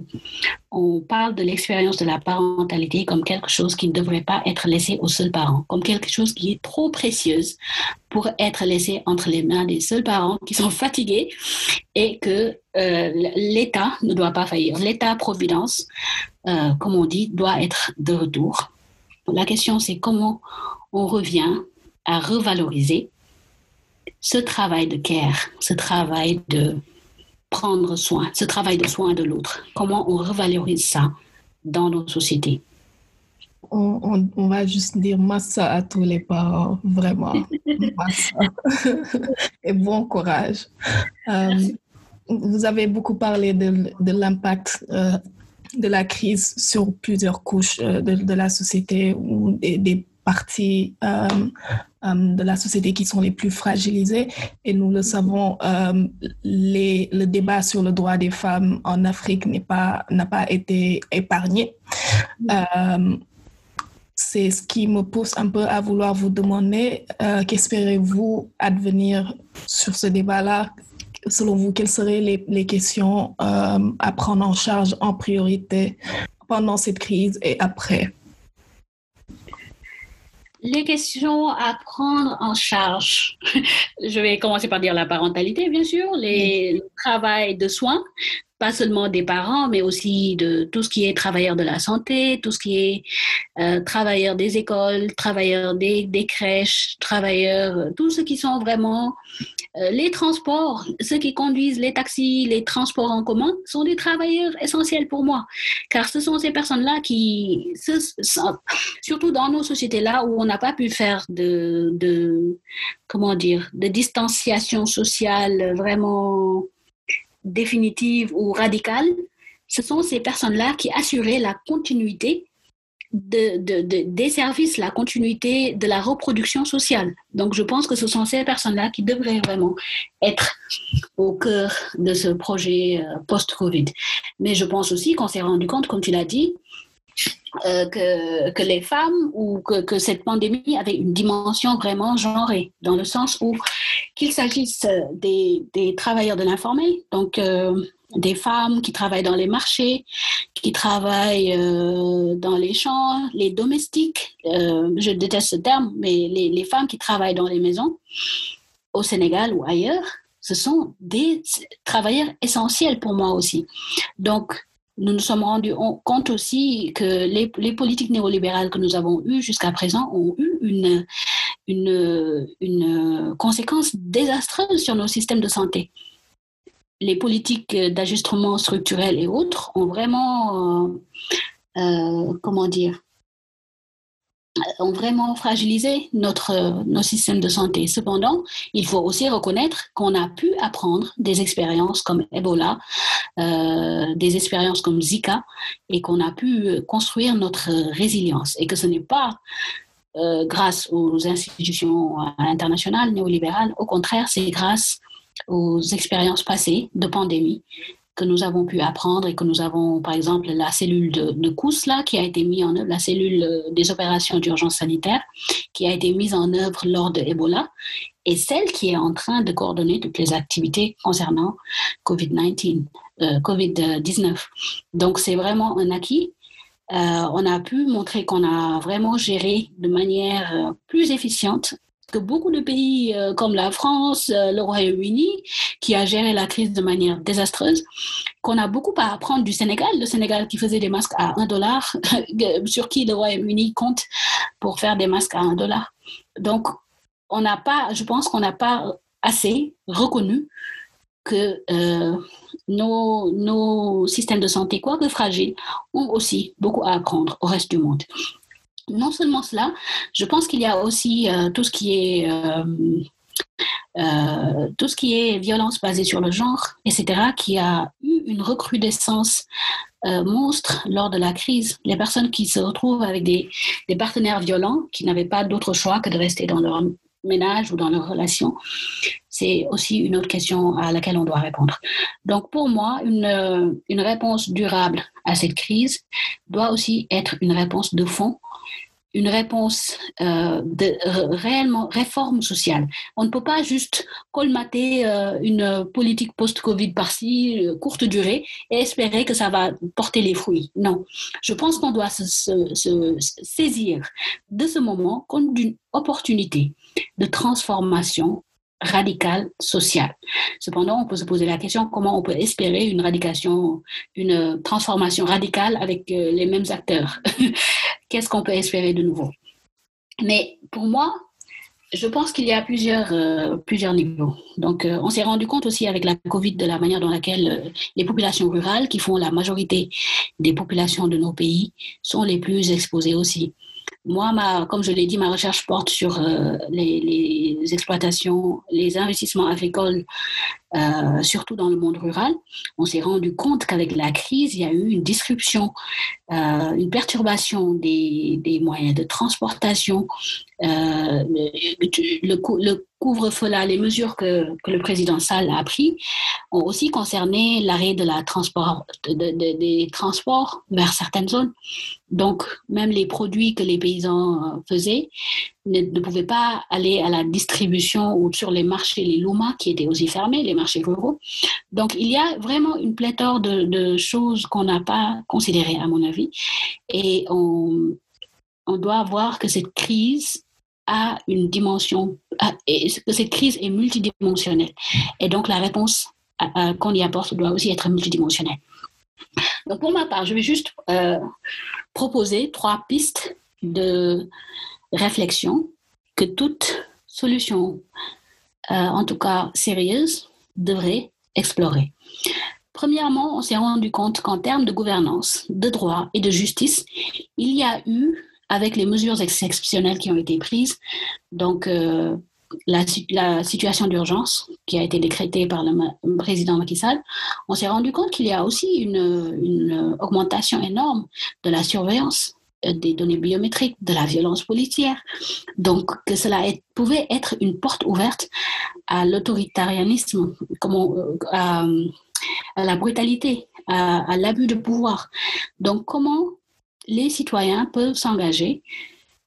Speaker 3: on parle de l'expérience de la parentalité comme quelque chose qui ne devrait pas être laissé aux seuls parents, comme quelque chose qui est trop précieuse pour être laissé entre les mains des seuls parents qui sont fatigués et que euh, l'État ne doit pas faillir. L'État-providence, euh, comme on dit, doit être de retour. La question, c'est comment on revient à revaloriser ce travail de care, ce travail de prendre soin, ce travail de soin de l'autre. Comment on revalorise ça dans nos sociétés?
Speaker 2: On, va juste dire massa à tous les parents, vraiment. Massa. Et bon courage. Euh, vous avez beaucoup parlé de, l'impact euh, de la crise sur plusieurs couches euh, de, la société ou des, parties de la société qui sont les plus fragilisées. Et nous le savons, les, le débat sur le droit des femmes en Afrique n'a pas, pas été épargné. C'est ce qui me pousse un peu à vouloir vous demander euh, qu'espérez-vous advenir sur ce débat-là? Selon vous, quelles seraient les, questions euh, à prendre en charge en priorité pendant cette crise et après?
Speaker 3: Les questions à prendre en charge. Je vais commencer par dire la parentalité, bien sûr, les, le travail de soins, pas seulement des parents, mais aussi de tout ce qui est travailleurs de la santé, tout ce qui est euh, travailleurs des écoles, travailleurs des, crèches, travailleurs, euh, tous ceux qui sont vraiment euh, les transports, ceux qui conduisent les taxis, les transports en commun, sont des travailleurs essentiels pour moi, car ce sont ces personnes-là qui, surtout dans nos sociétés-là où on n'a pas pu faire de, de, comment dire, de distanciation sociale vraiment définitive ou radicale, ce sont ces personnes-là qui assuraient la continuité de, des services, la continuité de la reproduction sociale. Donc, je pense que ce sont ces personnes-là qui devraient vraiment être au cœur de ce projet euh, post-Covid. Mais je pense aussi qu'on s'est rendu compte, comme tu l'as dit, euh, que, que, les femmes ou que, que, cette pandémie avait une dimension vraiment genrée, dans le sens où qu'il s'agisse des, des, travailleurs de l'informel, donc euh, des femmes qui travaillent dans les marchés, qui travaillent euh, dans les champs, les domestiques, je déteste ce terme, mais les, femmes qui travaillent dans les maisons, au Sénégal ou ailleurs, ce sont des travailleurs essentiels pour moi aussi. Donc, nous nous sommes rendus compte aussi que les politiques néolibérales que nous avons eues jusqu'à présent ont eu une, une, conséquence désastreuse sur nos systèmes de santé. Les politiques d'ajustement structurel et autres ont vraiment, euh, euh comment dire, ont vraiment fragilisé notre, nos systèmes de santé. Cependant, il faut aussi reconnaître qu'on a pu apprendre des expériences comme Ebola, euh, des expériences comme Zika, et qu'on a pu construire notre résilience. Et que ce n'est pas euh, grâce aux institutions internationales néolibérales, au contraire, c'est grâce aux expériences passées de pandémie que nous avons pu apprendre et que nous avons, par exemple, la cellule de, de là, qui a été mise en œuvre, la cellule euh, des opérations d'urgence sanitaire, qui a été mise en œuvre lors de Ebola, et celle qui est en train de coordonner toutes les activités concernant COVID-19. Euh, COVID-19. Donc, c'est vraiment un acquis. Euh, on a pu montrer qu'on a vraiment géré de manière plus efficiente que beaucoup de pays euh, comme la France, euh, le Royaume-Uni, qui a géré la crise de manière désastreuse, qu'on a beaucoup à apprendre du Sénégal, le Sénégal qui faisait des masques à 1 dollar, sur qui le Royaume-Uni compte pour faire des masques à 1 dollar. Donc, on n'a pas, je pense qu'on n'a pas assez reconnu que euh, nos, nos, systèmes de santé, quoique fragiles, ont aussi beaucoup à apprendre au reste du monde. Non seulement cela, je pense qu'il y a aussi euh, tout ce qui est euh, euh, tout ce qui est violence basée sur le genre, etc., qui a eu une recrudescence monstre lors de la crise. Les personnes qui se retrouvent avec des, des partenaires violents, qui n'avaient pas d'autre choix que de rester dans leur ménage ou dans leur relation, c'est aussi une autre question à laquelle on doit répondre. Donc pour moi, une, une réponse durable à cette crise doit aussi être une réponse de fond une réponse euh, de réellement réforme sociale. On ne peut pas juste colmater euh, une politique post-Covid par-ci, euh, courte durée, et espérer que ça va porter les fruits. Non, je pense qu'on doit se, saisir de ce moment comme d'une opportunité de transformation radicale sociale. Cependant, on peut se poser la question comment on peut espérer une radication, une transformation radicale avec les mêmes acteurs? Qu'est-ce qu'on peut espérer de nouveau? Mais pour moi, je pense qu'il y a plusieurs, euh, plusieurs niveaux. Donc, euh, on s'est rendu compte aussi avec la COVID de la manière dans laquelle euh, les populations rurales, qui font la majorité des populations de nos pays, sont les plus exposées aussi. Moi, ma, comme je l'ai dit, ma recherche porte sur les, les, exploitations, les investissements agricoles euh, surtout dans le monde rural, on s'est rendu compte qu'avec la crise, il y a eu une disruption, euh, une perturbation des, des, moyens de transportation. Euh, le, le, couvre-feu là, les mesures que, le président Sall a pris ont aussi concerné l'arrêt de la transport, des transports vers certaines zones. Donc, même les produits que les paysans faisaient ne, pouvaient pas aller à la distribution ou sur les marchés, les LUMA qui étaient aussi fermés, les marchés ruraux. Donc, il y a vraiment une pléthore de, choses qu'on n'a pas considérées, à mon avis. Et on doit voir que cette crise a une dimension, que cette crise est multidimensionnelle. Et donc, la réponse qu'on y apporte doit aussi être multidimensionnelle. Donc, pour ma part, je vais juste euh, proposer trois pistes de réflexion que toute solution, euh, en tout cas sérieuse, devrait explorer. Premièrement, on s'est rendu compte qu'en termes de gouvernance, de droit et de justice, il y a eu, avec les mesures exceptionnelles qui ont été prises, donc euh, la, situation d'urgence qui a été décrétée par le président Macky Sall, on s'est rendu compte qu'il y a aussi une, augmentation énorme de la surveillance des données biométriques, de la violence policière. Donc, que cela pouvait être une porte ouverte à l'autoritarianisme, euh, à, à, la brutalité, à, l'abus de pouvoir. Donc, comment les citoyens peuvent s'engager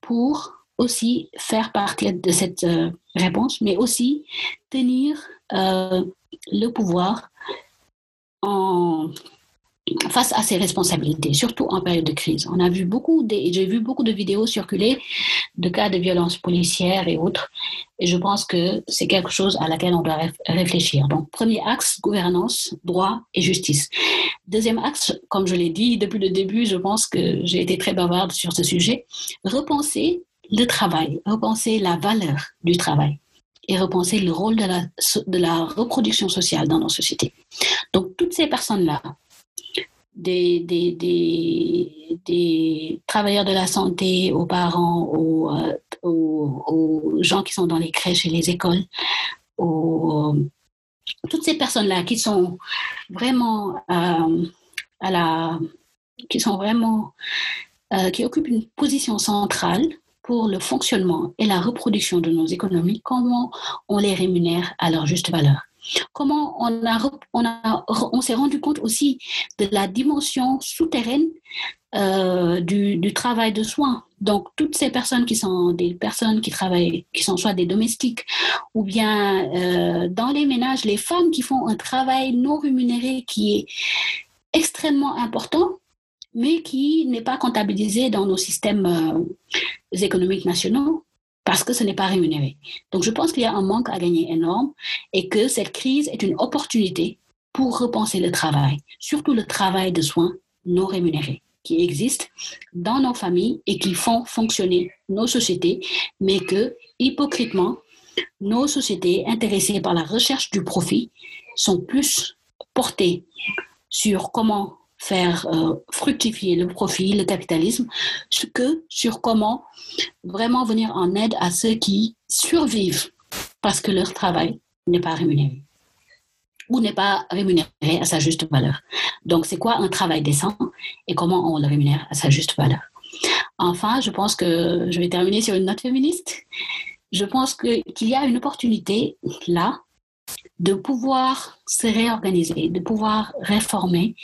Speaker 3: pour aussi faire partie de cette euh, réponse, mais aussi tenir euh, le pouvoir en face à ses responsabilités, surtout en période de crise. On a vu beaucoup, j'ai vu beaucoup de vidéos circuler de cas de violence policière et autres, et je pense que c'est quelque chose à laquelle on doit réfléchir. Donc, premier axe, gouvernance, droit et justice. Deuxième axe, comme je l'ai dit depuis le début, je pense que j'ai été très bavarde sur ce sujet, repenser le travail, repenser la valeur du travail et repenser le rôle de la reproduction sociale dans nos sociétés. Donc, toutes ces personnes-là, des, des, des, travailleurs de la santé, aux parents, aux, euh, aux, aux, gens qui sont dans les crèches et les écoles, aux, toutes ces personnes-là qui sont vraiment euh, à la, qui sont vraiment, euh, qui occupent une position centrale pour le fonctionnement et la reproduction de nos économies, comment on les rémunère à leur juste valeur. Comment on, s'est rendu compte aussi de la dimension souterraine euh, du, du, travail de soins. Donc, toutes ces personnes qui sont des personnes qui travaillent, qui sont soit des domestiques ou bien euh, dans les ménages, les femmes qui font un travail non rémunéré qui est extrêmement important, mais qui n'est pas comptabilisé dans nos systèmes euh, économiques nationaux parce que ce n'est pas rémunéré. Donc je pense qu'il y a un manque à gagner énorme et que cette crise est une opportunité pour repenser le travail, surtout le travail de soins non rémunérés qui existent dans nos familles et qui font fonctionner nos sociétés, mais que, hypocritement, nos sociétés intéressées par la recherche du profit sont plus portées sur comment faire euh, fructifier le profit, le capitalisme, que sur comment vraiment venir en aide à ceux qui survivent parce que leur travail n'est pas rémunéré ou n'est pas rémunéré à sa juste valeur. Donc, c'est quoi un travail décent et comment on le rémunère à sa juste valeur? Enfin, je pense que je vais terminer sur une note féministe. Je pense qu'il y a une opportunité là de pouvoir se réorganiser, de pouvoir réformer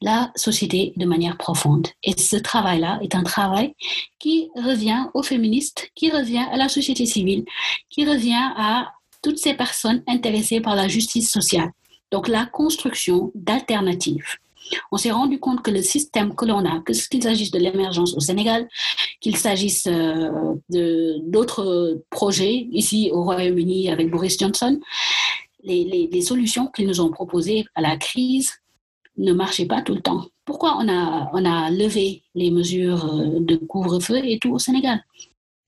Speaker 3: la société de manière profonde. Et ce travail-là est un travail qui revient aux féministes, qui revient à la société civile, qui revient à toutes ces personnes intéressées par la justice sociale. Donc la construction d'alternatives. On s'est rendu compte que le système que l'on a, qu'il s'agisse de l'émergence au Sénégal, qu'il s'agisse euh, d'autres projets ici au Royaume-Uni avec Boris Johnson, les solutions qu'ils nous ont proposées à la crise ne marchaient pas tout le temps. Pourquoi on a, on a levé les mesures euh, de couvre-feu et tout au Sénégal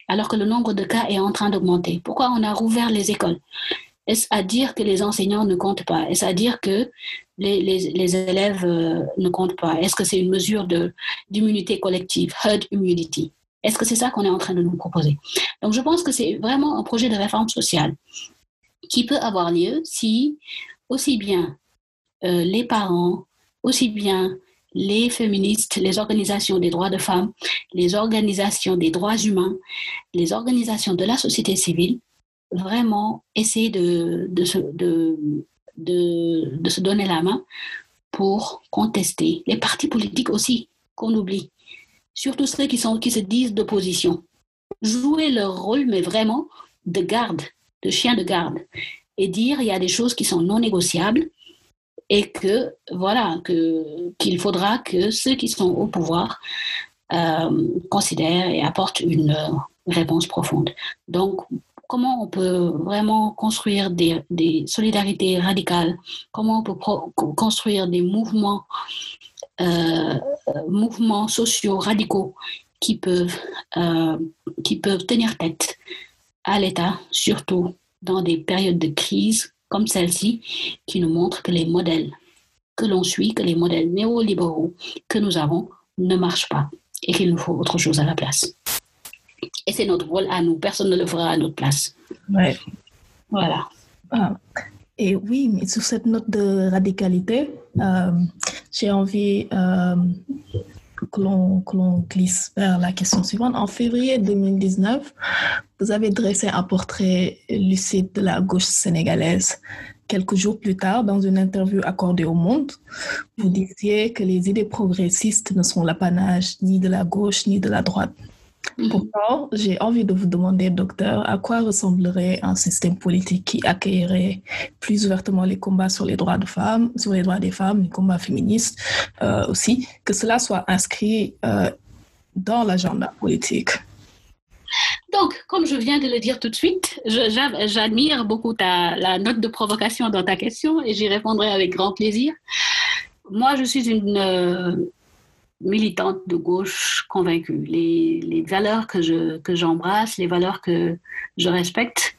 Speaker 3: alors que le nombre de cas est en train d'augmenter? Pourquoi on a rouvert les écoles? Est-ce à dire que les enseignants ne comptent pas? Est-ce à dire que les, les, élèves euh, ne comptent pas? Est-ce que c'est une mesure d'immunité collective, herd immunity? Est-ce que c'est ça qu'on est en train de nous proposer? Donc je pense que c'est vraiment un projet de réforme sociale qui peut avoir lieu si aussi bien euh, les parents, aussi bien les féministes, les organisations des droits de femmes, les organisations des droits humains, les organisations de la société civile, vraiment essayer de, se donner la main pour contester. Les partis politiques aussi, qu'on oublie. Surtout ceux qui, sont, qui se disent d'opposition. Jouer leur rôle, mais vraiment de garde, de chien de garde. Et dire il y a des choses qui sont non négociables et que voilà qu'il faudra que ceux qui sont au pouvoir euh, considèrent et apportent une réponse profonde. Donc comment on peut vraiment construire des, solidarités radicales, comment on peut construire des mouvements, euh, mouvements sociaux radicaux qui peuvent, euh, qui peuvent tenir tête à l'État, surtout dans des périodes de crise comme celle-ci qui nous montre que les modèles que l'on suit, que les modèles néolibéraux que nous avons ne marchent pas et qu'il nous faut autre chose à la place. Et c'est notre rôle à nous, personne ne le fera à notre place.
Speaker 2: Ouais.
Speaker 3: Voilà.
Speaker 2: Ah. Et oui, mais sur cette note de radicalité, euh, j'ai envie euh, que l'on glisse vers la question suivante. En février 2019, vous avez dressé un portrait lucide de la gauche sénégalaise. Quelques jours plus tard, dans une interview accordée au Monde, vous disiez que les idées progressistes ne sont l'apanage ni de la gauche ni de la droite. Mhm. Pourtant, j'ai envie de vous demander, docteur, à quoi ressemblerait un système politique qui accueillerait plus ouvertement les combats sur les droits de femmes, sur les droits des femmes, les combats féministes euh, aussi, que cela soit inscrit euh, dans l'agenda politique?
Speaker 3: Donc, comme je viens de le dire tout de suite, j'admire beaucoup ta, la note de provocation dans ta question et j'y répondrai avec grand plaisir. Moi, je suis une euh, militante de gauche convaincue. Les, les valeurs que, je, que j'embrasse, les valeurs que je respecte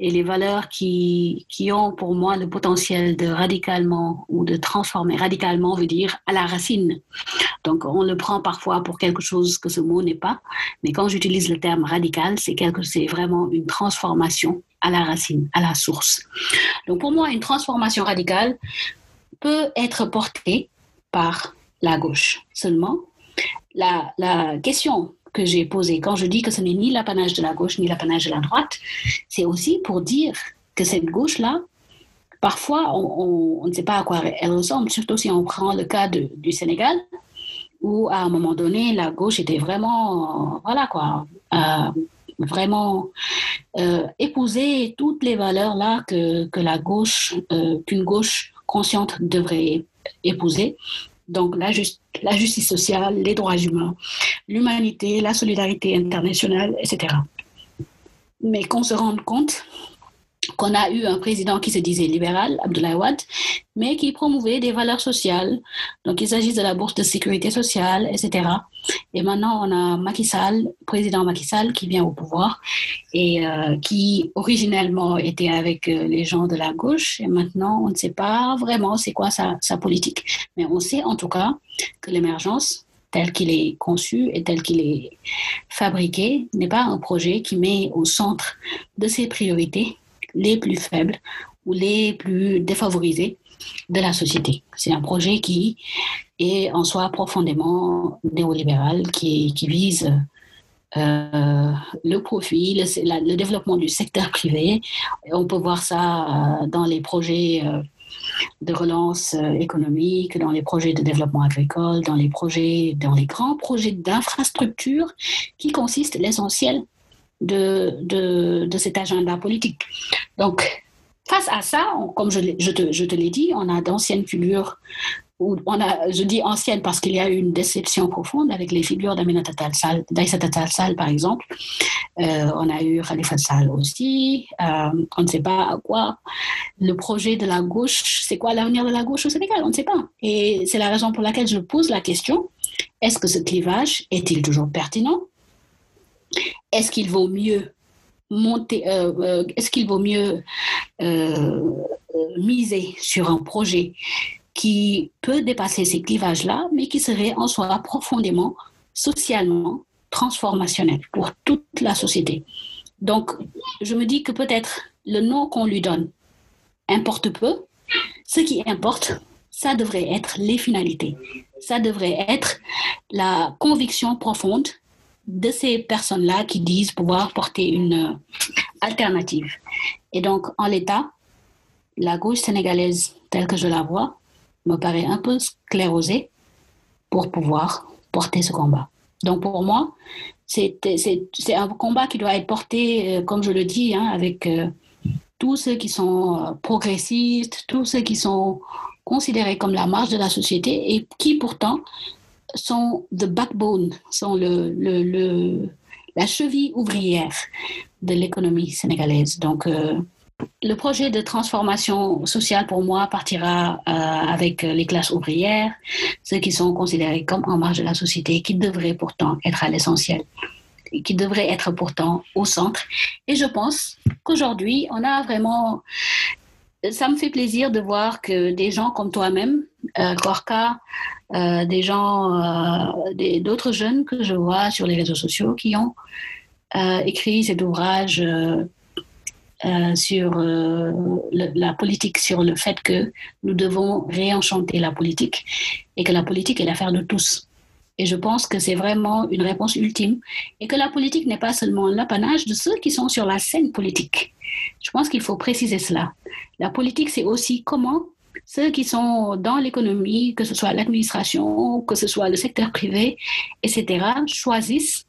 Speaker 3: et les valeurs qui, qui ont pour moi le potentiel de radicalement ou de transformer. Radicalement veut dire à la racine. Donc on le prend parfois pour quelque chose que ce mot n'est pas, mais quand j'utilise le terme radical, c'est, quelque, c'est vraiment une transformation à la racine, à la source. Donc pour moi, une transformation radicale peut être portée par la gauche seulement. La, question que j'ai posée quand je dis que ce n'est ni l'apanage de la gauche ni l'apanage de la droite, c'est aussi pour dire que cette gauche-là, parfois, on, ne sait pas à quoi elle ressemble, surtout si on prend le cas du Sénégal, où à un moment donné, la gauche était vraiment, voilà quoi, euh, vraiment euh, épouser toutes les valeurs là que, que la gauche, euh, qu'une gauche consciente devrait épouser. Donc la, justice sociale, les droits humains, l'humanité, la solidarité internationale, etc. Mais qu'on se rende compte qu'on a eu un président qui se disait libéral, Abdoulaye Wade, mais qui promouvait des valeurs sociales. Donc, il s'agit de la bourse de sécurité sociale, etc. Et maintenant, on a Macky Sall, président Macky Sall, qui vient au pouvoir et euh, qui originellement était avec euh, les gens de la gauche. Et maintenant, on ne sait pas vraiment c'est quoi sa, sa politique. Mais on sait en tout cas que l'émergence tel qu'il est conçu et tel qu'il est fabriqué n'est pas un projet qui met au centre de ses priorités les plus faibles ou les plus défavorisés de la société. C'est un projet qui est en soi profondément néolibéral, qui, qui vise le profit, le, développement du secteur privé. On peut voir ça dans les projets de relance économique, dans les projets de développement agricole, dans les projets, dans les grands projets d'infrastructure qui consistent l'essentiel de, de, de, cet agenda politique. Donc, face à ça, comme je, je te, je te l'ai dit, on a d'anciennes figures on a, je dis anciennes parce qu'il y a eu une déception profonde avec les figures d'Aminata Sal, d'Aïssata Sal par exemple. Euh, on a eu Khalifa Sal aussi. Euh, on ne sait pas à quoi. Le projet de la gauche, c'est quoi l'avenir de la gauche au Sénégal? On ne sait pas. Et c'est la raison pour laquelle je pose la question est-ce que ce clivage est-il toujours pertinent? Est-ce qu'il vaut mieux monter, euh, est-ce qu'il vaut mieux miser sur un projet qui peut dépasser ces clivages-là, mais qui serait en soi profondément, socialement transformationnel pour toute la société. Donc, je me dis que peut-être le nom qu'on lui donne importe peu. Ce qui importe, ça devrait être les finalités. Ça devrait être la conviction profonde de ces personnes-là qui disent pouvoir porter une alternative. Et donc, en l'état, la gauche sénégalaise, telle que je la vois, me paraît un peu sclérosée pour pouvoir porter ce combat. Donc, pour moi, c'est un combat qui doit être porté, euh, comme je le dis, hein, avec euh, tous ceux qui sont progressistes, tous ceux qui sont considérés comme la marge de la société et qui pourtant sont the backbone, sont la cheville ouvrière de l'économie sénégalaise. Donc, euh, le projet de transformation sociale pour moi partira euh, avec les classes ouvrières, ceux qui sont considérés comme en marge de la société, qui devraient pourtant être à l'essentiel, qui devraient être pourtant au centre. Et je pense qu'aujourd'hui, on a vraiment... Ça me fait plaisir de voir que des gens comme toi-même, euh, euh, des gens, euh, d'autres jeunes que je vois sur les réseaux sociaux qui ont euh, écrit cet ouvrage sur la politique, sur le fait que nous devons réenchanter la politique et que la politique est l'affaire de tous. Et je pense que c'est vraiment une réponse ultime et que la politique n'est pas seulement l'apanage de ceux qui sont sur la scène politique. Je pense qu'il faut préciser cela. La politique, c'est aussi comment ceux qui sont dans l'économie, que ce soit l'administration, que ce soit le secteur privé, etc., choisissent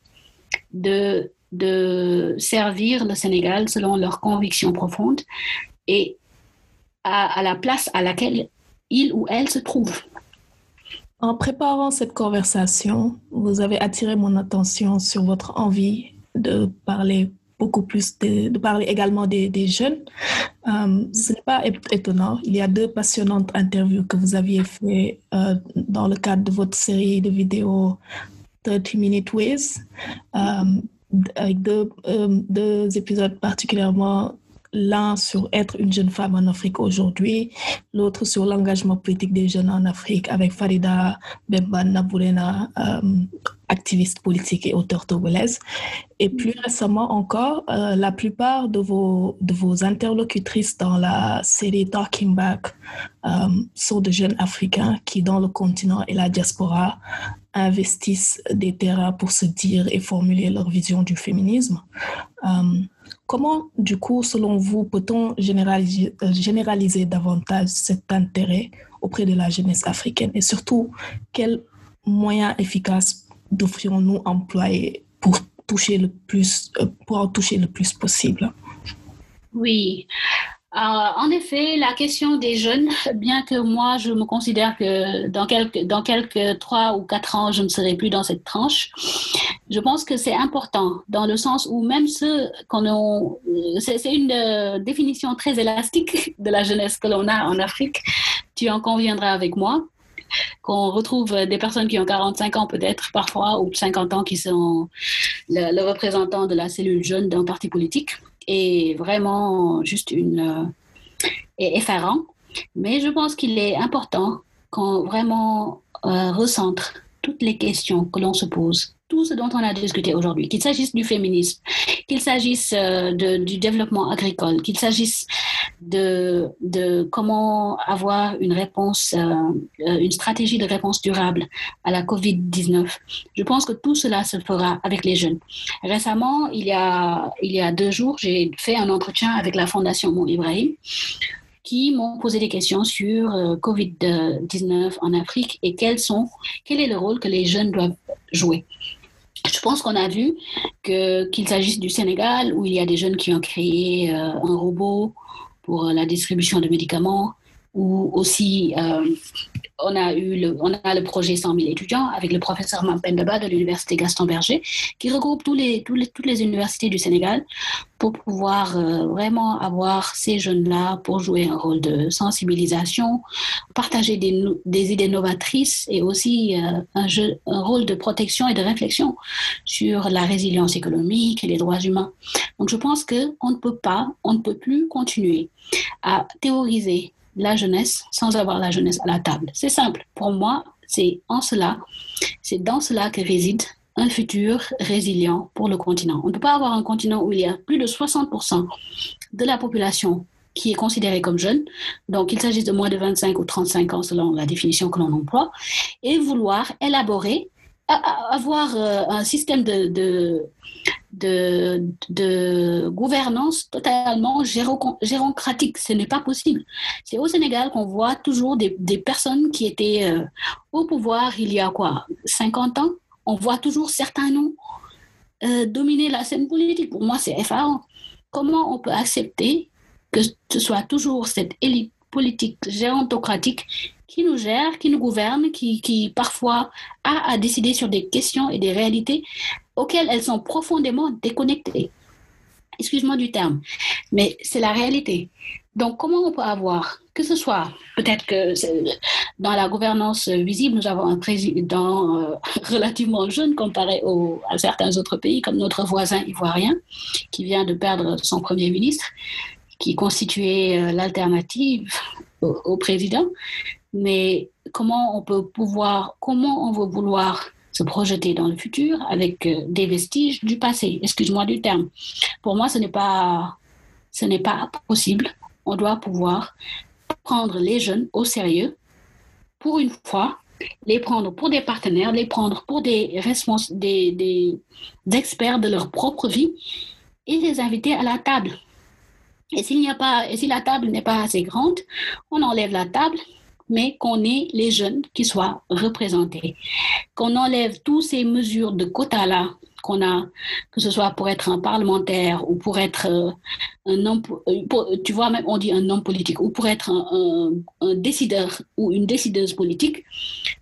Speaker 3: de, de servir le Sénégal selon leurs convictions profondes et à, la place à laquelle ils ou elles se trouvent.
Speaker 2: En préparant cette conversation, vous avez attiré mon attention sur votre envie de parler beaucoup plus de, parler également des, jeunes. Euh, ce n'est pas étonnant. Il y a deux passionnantes interviews que vous aviez fait euh, dans le cadre de votre série de vidéos 30 Minute Ways, euh, avec deux, deux épisodes particulièrement l'un sur être une jeune femme en Afrique aujourd'hui, l'autre sur l'engagement politique des jeunes en Afrique avec Farida Bemba Nabourena, euh, activiste politique et auteur togolaise. Et plus récemment encore, euh, la plupart de vos, de vos interlocutrices dans la série Talking Back euh, sont de jeunes Africains qui, dans le continent et la diaspora, investissent des terrains pour se dire et formuler leur vision du féminisme. Comment, du coup, selon vous, peut-on généraliser, euh, généraliser, davantage cet intérêt auprès de la jeunesse africaine? Et surtout, quels moyens efficaces devrions-nous employer pour toucher le plus, euh, pour en toucher le plus possible?
Speaker 3: Oui, euh, en effet, la question des jeunes, bien que moi je me considère que dans quelques, dans quelques 3 ou quatre ans, je ne serai plus dans cette tranche, je pense que c'est important dans le sens où même ceux qu'on a, c'est une euh, définition très élastique de la jeunesse que l'on a en Afrique, tu en conviendras avec moi qu'on retrouve des personnes qui ont 45 ans peut-être parfois ou 50 ans qui sont le représentant de la cellule jeune d'un parti politique est vraiment juste une euh, effarant. Mais je pense qu'il est important qu'on vraiment euh, recentre toutes les questions que l'on se pose, tout ce dont on a discuté aujourd'hui, qu'il s'agisse du féminisme, qu'il s'agisse euh, du développement agricole, qu'il s'agisse de, de comment avoir une réponse, euh, euh, une stratégie de réponse durable à la COVID-19. Je pense que tout cela se fera avec les jeunes. Récemment, il y a, il y a deux jours, j'ai fait un entretien avec la Fondation Mon Ibrahim qui m'ont posé des questions sur euh, COVID-19 en Afrique et quels sont, quel est le rôle que les jeunes doivent jouer. Je pense qu'on a vu qu'il s'agisse du Sénégal, où il y a des jeunes qui ont créé euh, un robot pour la distribution de médicaments, ou aussi euh, on a eu le, on a le projet 100 000 étudiants avec le professeur Mampendaba de l'université Gaston Berger qui regroupe les, toutes les universités du Sénégal pour pouvoir euh, vraiment avoir ces jeunes-là pour jouer un rôle de sensibilisation, partager des, des idées novatrices et aussi euh, un, jeu, un rôle de protection et de réflexion sur la résilience économique et les droits humains. Donc je pense qu'on ne peut pas, on ne peut plus continuer à théoriser la jeunesse sans avoir la jeunesse à la table. C'est simple. Pour moi, c'est en cela, c'est dans cela que réside un futur résilient pour le continent. On ne peut pas avoir un continent où il y a plus de 60% de la population qui est considérée comme jeune, donc il s'agit de moins de 25 ou 35 ans selon la définition que l'on emploie, et vouloir élaborer, avoir euh, un système de de, de gouvernance totalement gérocratique. Ce n'est pas possible. C'est au Sénégal qu'on voit toujours des, des personnes qui étaient euh, au pouvoir il y a quoi 50 ans. On voit toujours certains noms euh, dominer la scène politique. Pour moi, c'est effarant. Comment on peut accepter que ce soit toujours cette élite politique gérontocratique qui nous gère, qui nous gouverne, qui, qui parfois a à décider sur des questions et des réalités auxquelles elles sont profondément déconnectées. Excuse-moi du terme, mais c'est la réalité. Donc, comment on peut avoir, que ce soit, peut-être que dans la gouvernance visible, nous avons un président euh, relativement jeune comparé à certains autres pays, comme notre voisin ivoirien, qui vient de perdre son premier ministre, qui constituait euh, l'alternative au, président. Mais comment on peut pouvoir, comment on veut vouloir se projeter dans le futur avec euh, des vestiges du passé? Excuse-moi du terme. Pour moi, ce n'est pas, pas possible. On doit pouvoir prendre les jeunes au sérieux pour une fois, les prendre pour des partenaires, les prendre pour des responsables, des, des experts de leur propre vie et les inviter à la table. Et a pas, et si la table n'est pas assez grande, on enlève la table mais qu'on ait les jeunes qui soient représentés, qu'on enlève toutes ces mesures de quotas-là qu'on a, que ce soit pour être un parlementaire ou pour être euh, un homme, euh, tu vois, même on dit un homme politique, ou pour être un, décideur ou une décideuse politique,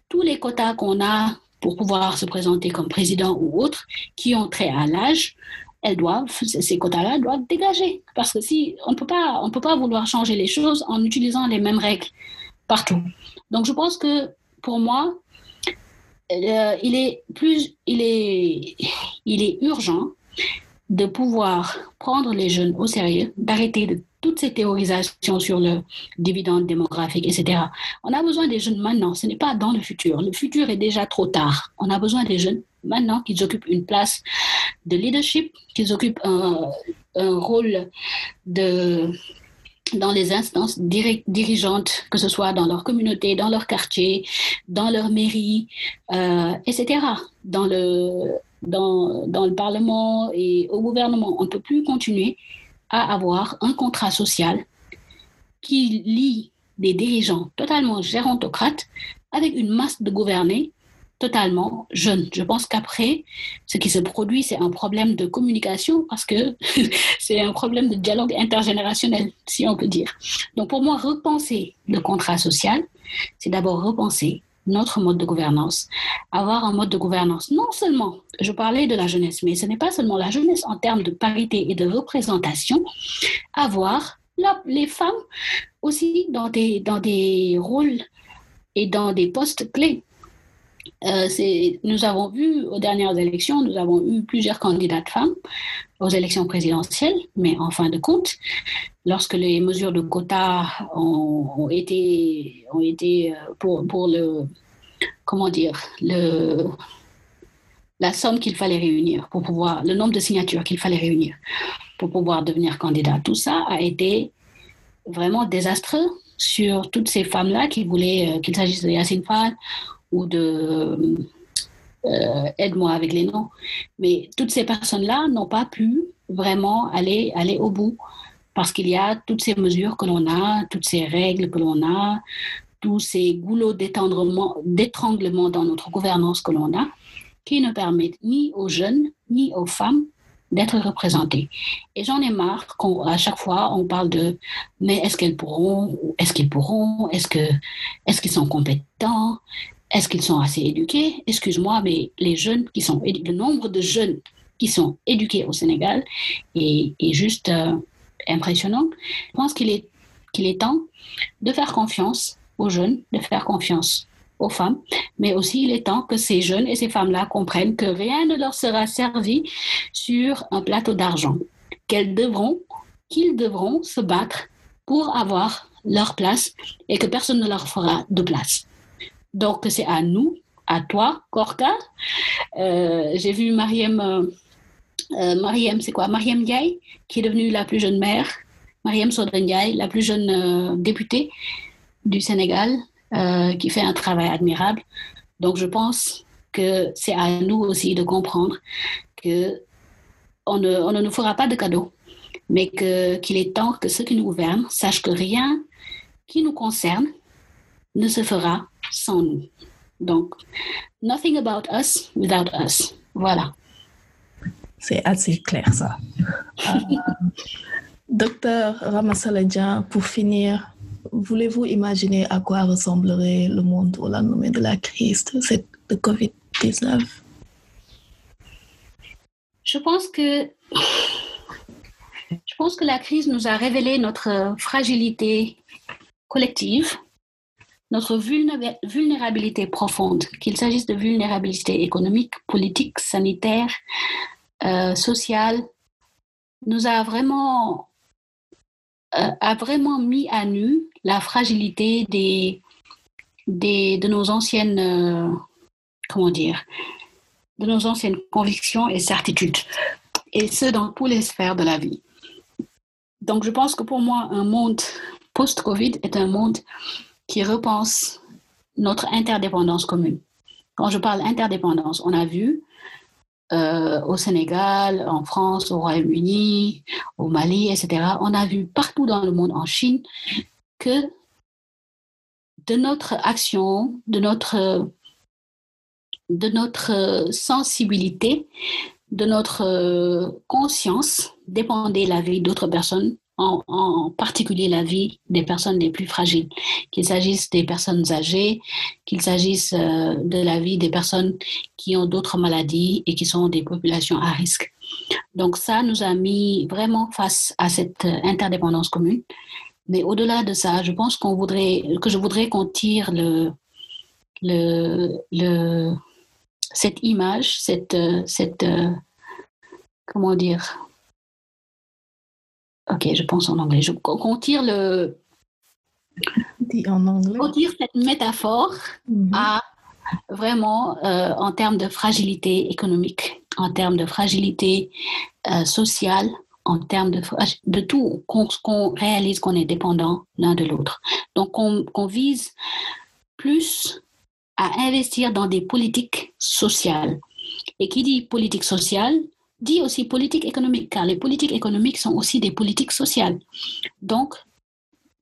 Speaker 3: tous les quotas qu'on a pour pouvoir se présenter comme président ou autre, qui ont trait à l'âge, elles doivent, ces quotas-là doivent dégager. Parce que si on on peut pas vouloir changer les choses en utilisant les mêmes règles partout. Donc je pense que pour moi, euh, il est plus, il est, il est urgent de pouvoir prendre les jeunes au sérieux, d'arrêter toutes ces théorisations sur le dividende démographique, etc. On a besoin des jeunes maintenant, ce n'est pas dans le futur. Le futur est déjà trop tard. On a besoin des jeunes maintenant qu'ils occupent une place de leadership, qu'ils occupent un rôle de, dans les instances dirigeantes, que ce soit dans leur communauté, dans leur quartier, dans leur mairie, euh, etc., dans le, dans, le Parlement et au gouvernement. On ne peut plus continuer à avoir un contrat social qui lie des dirigeants totalement gérontocrates avec une masse de gouvernés totalement jeune. Je pense qu'après, ce qui se produit, c'est un problème de communication parce que c'est un problème de dialogue intergénérationnel, si on peut dire. Donc pour moi, repenser le contrat social, c'est d'abord repenser notre mode de gouvernance, avoir un mode de gouvernance. Non seulement, je parlais de la jeunesse, mais ce n'est pas seulement la jeunesse en termes de parité et de représentation, avoir les femmes aussi dans des, dans des rôles et dans des postes clés. Euh, nous avons vu aux dernières élections, nous avons eu plusieurs candidates femmes aux élections présidentielles, mais en fin de compte, lorsque les mesures de quotas ont, été, ont été euh, pour, le, comment dire, le, la somme qu'il fallait réunir pour pouvoir, le nombre de signatures qu'il fallait réunir pour pouvoir devenir candidat, tout ça a été vraiment désastreux sur toutes ces femmes-là qui voulaient, qu'il s'agisse de Yacine Fall ou de aide-moi avec les noms. Mais toutes ces personnes-là n'ont pas pu vraiment aller, aller au bout parce qu'il y a toutes ces mesures que l'on a, toutes ces règles que l'on a, tous ces goulots d'étranglement dans notre gouvernance que l'on a, qui ne permettent ni aux jeunes ni aux femmes d'être représentées. Et j'en ai marre qu'à chaque fois on parle de mais est-ce qu'elles pourront, est-ce qu'ils pourront, est-ce que est-ce qu'ils sont compétents, est-ce qu'ils sont assez éduqués? Excuse-moi, mais les jeunes qui sont le nombre de jeunes qui sont éduqués au Sénégal est, juste euh, impressionnant. Je pense qu'il est qu'il est temps de faire confiance aux jeunes, de faire confiance aux femmes, mais aussi il est temps que ces jeunes et ces femmes-là comprennent que rien ne leur sera servi sur un plateau d'argent, qu'elles devront, qu'ils devront se battre pour avoir leur place et que personne ne leur fera de place. Donc c'est à nous, à toi, Korka. Euh, j'ai vu Mariam, euh, euh, c'est quoi? Mariam Ndiaye, qui est devenue la plus jeune maire. Mariam Sodan la plus jeune députée du Sénégal euh, qui fait un travail admirable. Donc je pense que c'est à nous aussi de comprendre que on ne, on ne nous fera pas de cadeaux, mais qu'il est temps que ceux qui nous gouvernent sachent que rien qui nous concerne ne se fera sans nous. Donc, nothing about us without us. Voilà.
Speaker 2: C'est assez clair ça. Euh, docteur Ramasaladjan, pour finir, Voulez-vous imaginer à quoi ressemblerait le monde au lendemain de la crise de, COVID-19
Speaker 3: Je pense que je pense que la crise nous a révélé notre fragilité collective, notre vulnérabilité profonde, qu'il s'agisse de vulnérabilité économique, politique, sanitaire, euh, sociale, nous a vraiment euh, a vraiment mis à nu la fragilité des, des, de nos anciennes, euh, comment dire, de nos anciennes convictions et certitudes, et ce dans toutes les sphères de la vie. Donc je pense que pour moi, un monde post-Covid est un monde qui repense notre interdépendance commune. Quand je parle interdépendance, on a vu euh, au Sénégal, en France, au Royaume-Uni, au Mali, etc. On a vu partout dans le monde, en Chine, que de notre action, de notre, de notre sensibilité, de notre conscience dépendait la vie d'autres personnes en, particulier la vie des personnes les plus fragiles, qu'il s'agisse des personnes âgées, qu'il s'agisse euh, de la vie des personnes qui ont d'autres maladies et qui sont des populations à risque. Donc ça nous a mis vraiment face à cette interdépendance commune. Mais au-delà de ça, je pense qu'on voudrait, que je voudrais qu'on tire le, le, le, cette image, cette, cette, euh, comment dire, Ok, je pense en anglais. Je, qu'on tire le.
Speaker 2: en anglais.
Speaker 3: On tire cette métaphore mm-hmm. à vraiment euh, en termes de fragilité économique, en termes de fragilité euh, sociale, en termes de, de tout, qu'on réalise qu'on est dépendant l'un de l'autre. Donc, qu'on vise plus à investir dans des politiques sociales. Et qui dit politique sociale dit aussi politique économique, car les politiques économiques sont aussi des politiques sociales. Donc,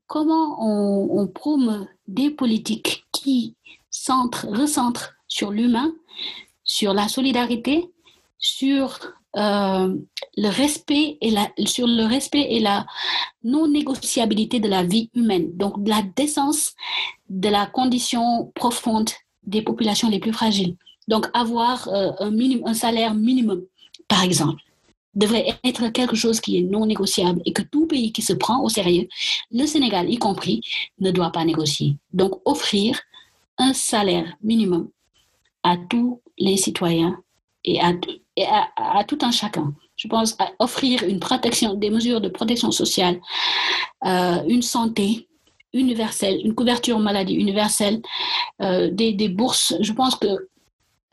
Speaker 3: comment on, on promeut des politiques qui centrent, recentrent sur l'humain, sur la solidarité, sur euh, le respect et la, sur le respect et la non négociabilité de la vie humaine, donc de la décence de la condition profonde des populations les plus fragiles. Donc avoir euh, un salaire minimum par exemple, devrait être quelque chose qui est non négociable et que tout pays qui se prend au sérieux, le Sénégal y compris, ne doit pas négocier. Donc offrir un salaire minimum à tous les citoyens et à, tout un chacun. Je pense à offrir une protection, des mesures de protection sociale, euh, une santé universelle, une couverture maladie universelle, euh, des, des bourses. Je pense que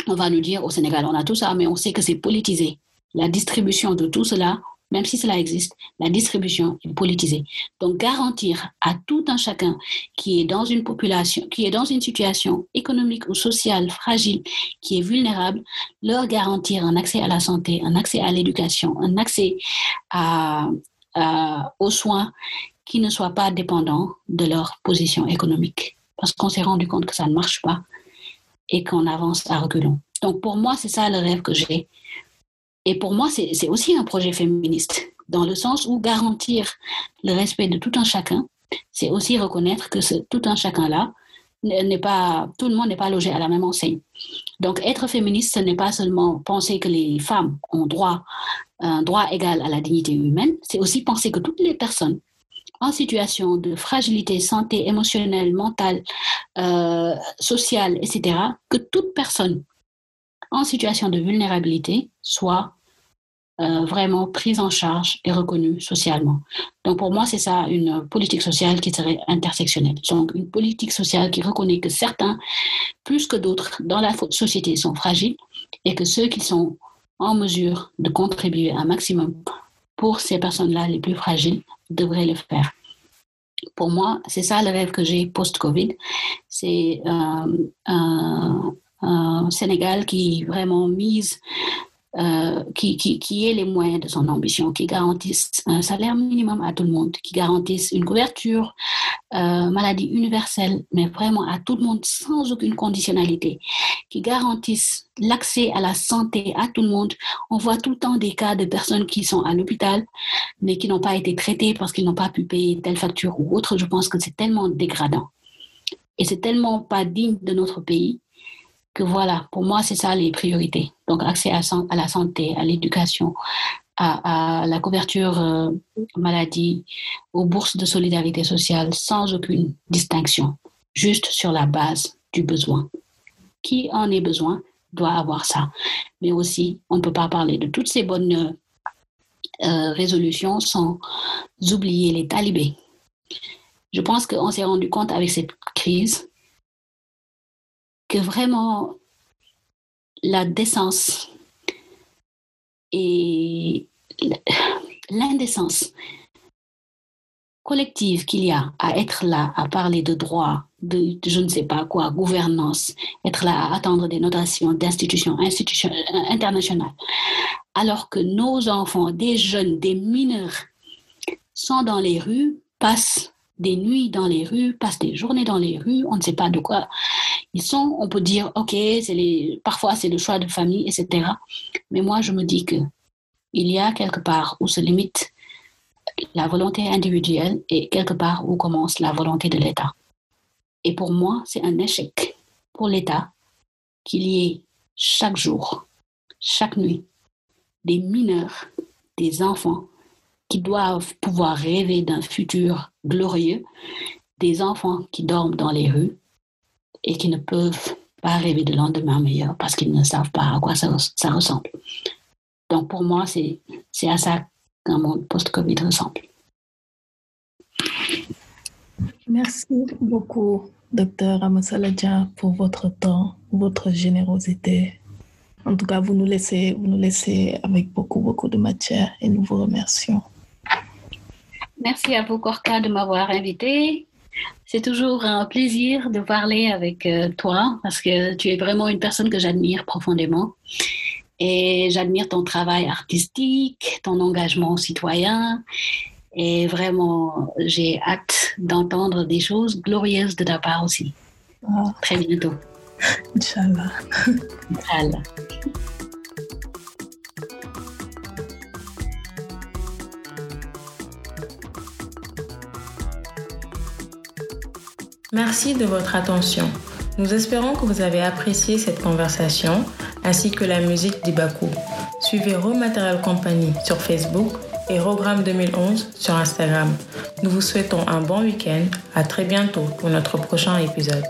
Speaker 3: on va nous dire au Sénégal, on a tout ça, mais on sait que c'est politisé. La distribution de tout cela, même si cela existe, la distribution est politisée. Donc, garantir à tout un chacun qui est dans une population, qui est dans une situation économique ou sociale fragile, qui est vulnérable, leur garantir un accès à la santé, un accès à l'éducation, un accès aux soins qui ne soient pas dépendants de leur position économique. Parce qu'on s'est rendu compte que ça ne marche pas et qu'on avance à reculons. Donc pour moi, c'est ça le rêve que j'ai. Et pour moi, c'est aussi un projet féministe, dans le sens où garantir le respect de tout un chacun, c'est aussi reconnaître que tout un chacun-là n'est pas, tout le monde n'est pas logé à la même enseigne. Donc être féministe, ce n'est pas seulement penser que les femmes ont droit, un droit égal à la dignité humaine, c'est aussi penser que toutes les personnes en situation de fragilité, santé émotionnelle, mentale, euh, sociale, etc., que toute personne en situation de vulnérabilité soit euh, vraiment prise en charge et reconnue socialement. Donc pour moi, c'est ça une politique sociale qui serait intersectionnelle. Donc une politique sociale qui reconnaît que certains, plus que d'autres dans la société, sont fragiles et que ceux qui sont en mesure de contribuer un maximum pour ces personnes-là les plus fragiles devraient le faire. Pour moi, c'est ça le rêve que j'ai post-Covid. C'est euh, un, un Sénégal qui vraiment mise euh, qui, qui, qui ait les moyens de son ambition, qui garantisse un salaire minimum à tout le monde, qui garantisse une couverture euh, maladie universelle, mais vraiment à tout le monde sans aucune conditionnalité, qui garantisse l'accès à la santé à tout le monde. On voit tout le temps des cas de personnes qui sont à l'hôpital, mais qui n'ont pas été traitées parce qu'ils n'ont pas pu payer telle facture ou autre. Je pense que c'est tellement dégradant. Et c'est tellement pas digne de notre pays que voilà, pour moi, c'est ça les priorités. Donc, accès à, la santé, à l'éducation, à, la couverture euh, maladie, aux bourses de solidarité sociale, sans aucune distinction, juste sur la base du besoin. Qui en ait besoin doit avoir ça. Mais aussi, on ne peut pas parler de toutes ces bonnes euh, résolutions sans oublier les talibés. Je pense qu'on s'est rendu compte avec cette crise que vraiment la décence et l'indécence collective qu'il y a à être là, à parler de droit, de, je ne sais pas quoi, gouvernance, être là à attendre des notations d'institutions internationales, alors que nos enfants, des jeunes, des mineurs, sont dans les rues, passent des nuits dans les rues, passent des journées dans les rues, on ne sait pas de quoi ils sont, on peut dire, OK, les, parfois c'est le choix de famille, etc. Mais moi, je me dis que il y a quelque part où se limite la volonté individuelle et quelque part où commence la volonté de l'État. Et pour moi, c'est un échec pour l'État qu'il y ait chaque jour, chaque nuit, des mineurs, des enfants qui doivent pouvoir rêver d'un futur glorieux, des enfants qui dorment dans les rues, et qui ne peuvent pas rêver de lendemain meilleur parce qu'ils ne savent pas à quoi ça, ressemble. Donc pour moi, c'est à ça qu'un monde post-Covid ressemble.
Speaker 2: Merci beaucoup, docteur Amasaladja, pour votre temps, votre générosité. En tout cas, vous nous laissez avec beaucoup, beaucoup de matière et nous vous remercions.
Speaker 3: Merci à vous, Corca, de m'avoir invité. C'est toujours un plaisir de parler avec euh, toi parce que tu es vraiment une personne que j'admire profondément. Et j'admire ton travail artistique, ton engagement citoyen. Et vraiment, j'ai hâte d'entendre des choses glorieuses de ta part aussi. Ah. Très bientôt.
Speaker 2: Inch'Allah.
Speaker 3: Inch'Allah.
Speaker 1: Merci de votre attention. Nous espérons que vous avez apprécié cette conversation ainsi que la musique d'Ibaku. Suivez Raw Material Company sur Facebook et Rogram 2011 sur Instagram. Nous vous souhaitons un bon week-end. À très bientôt pour notre prochain épisode.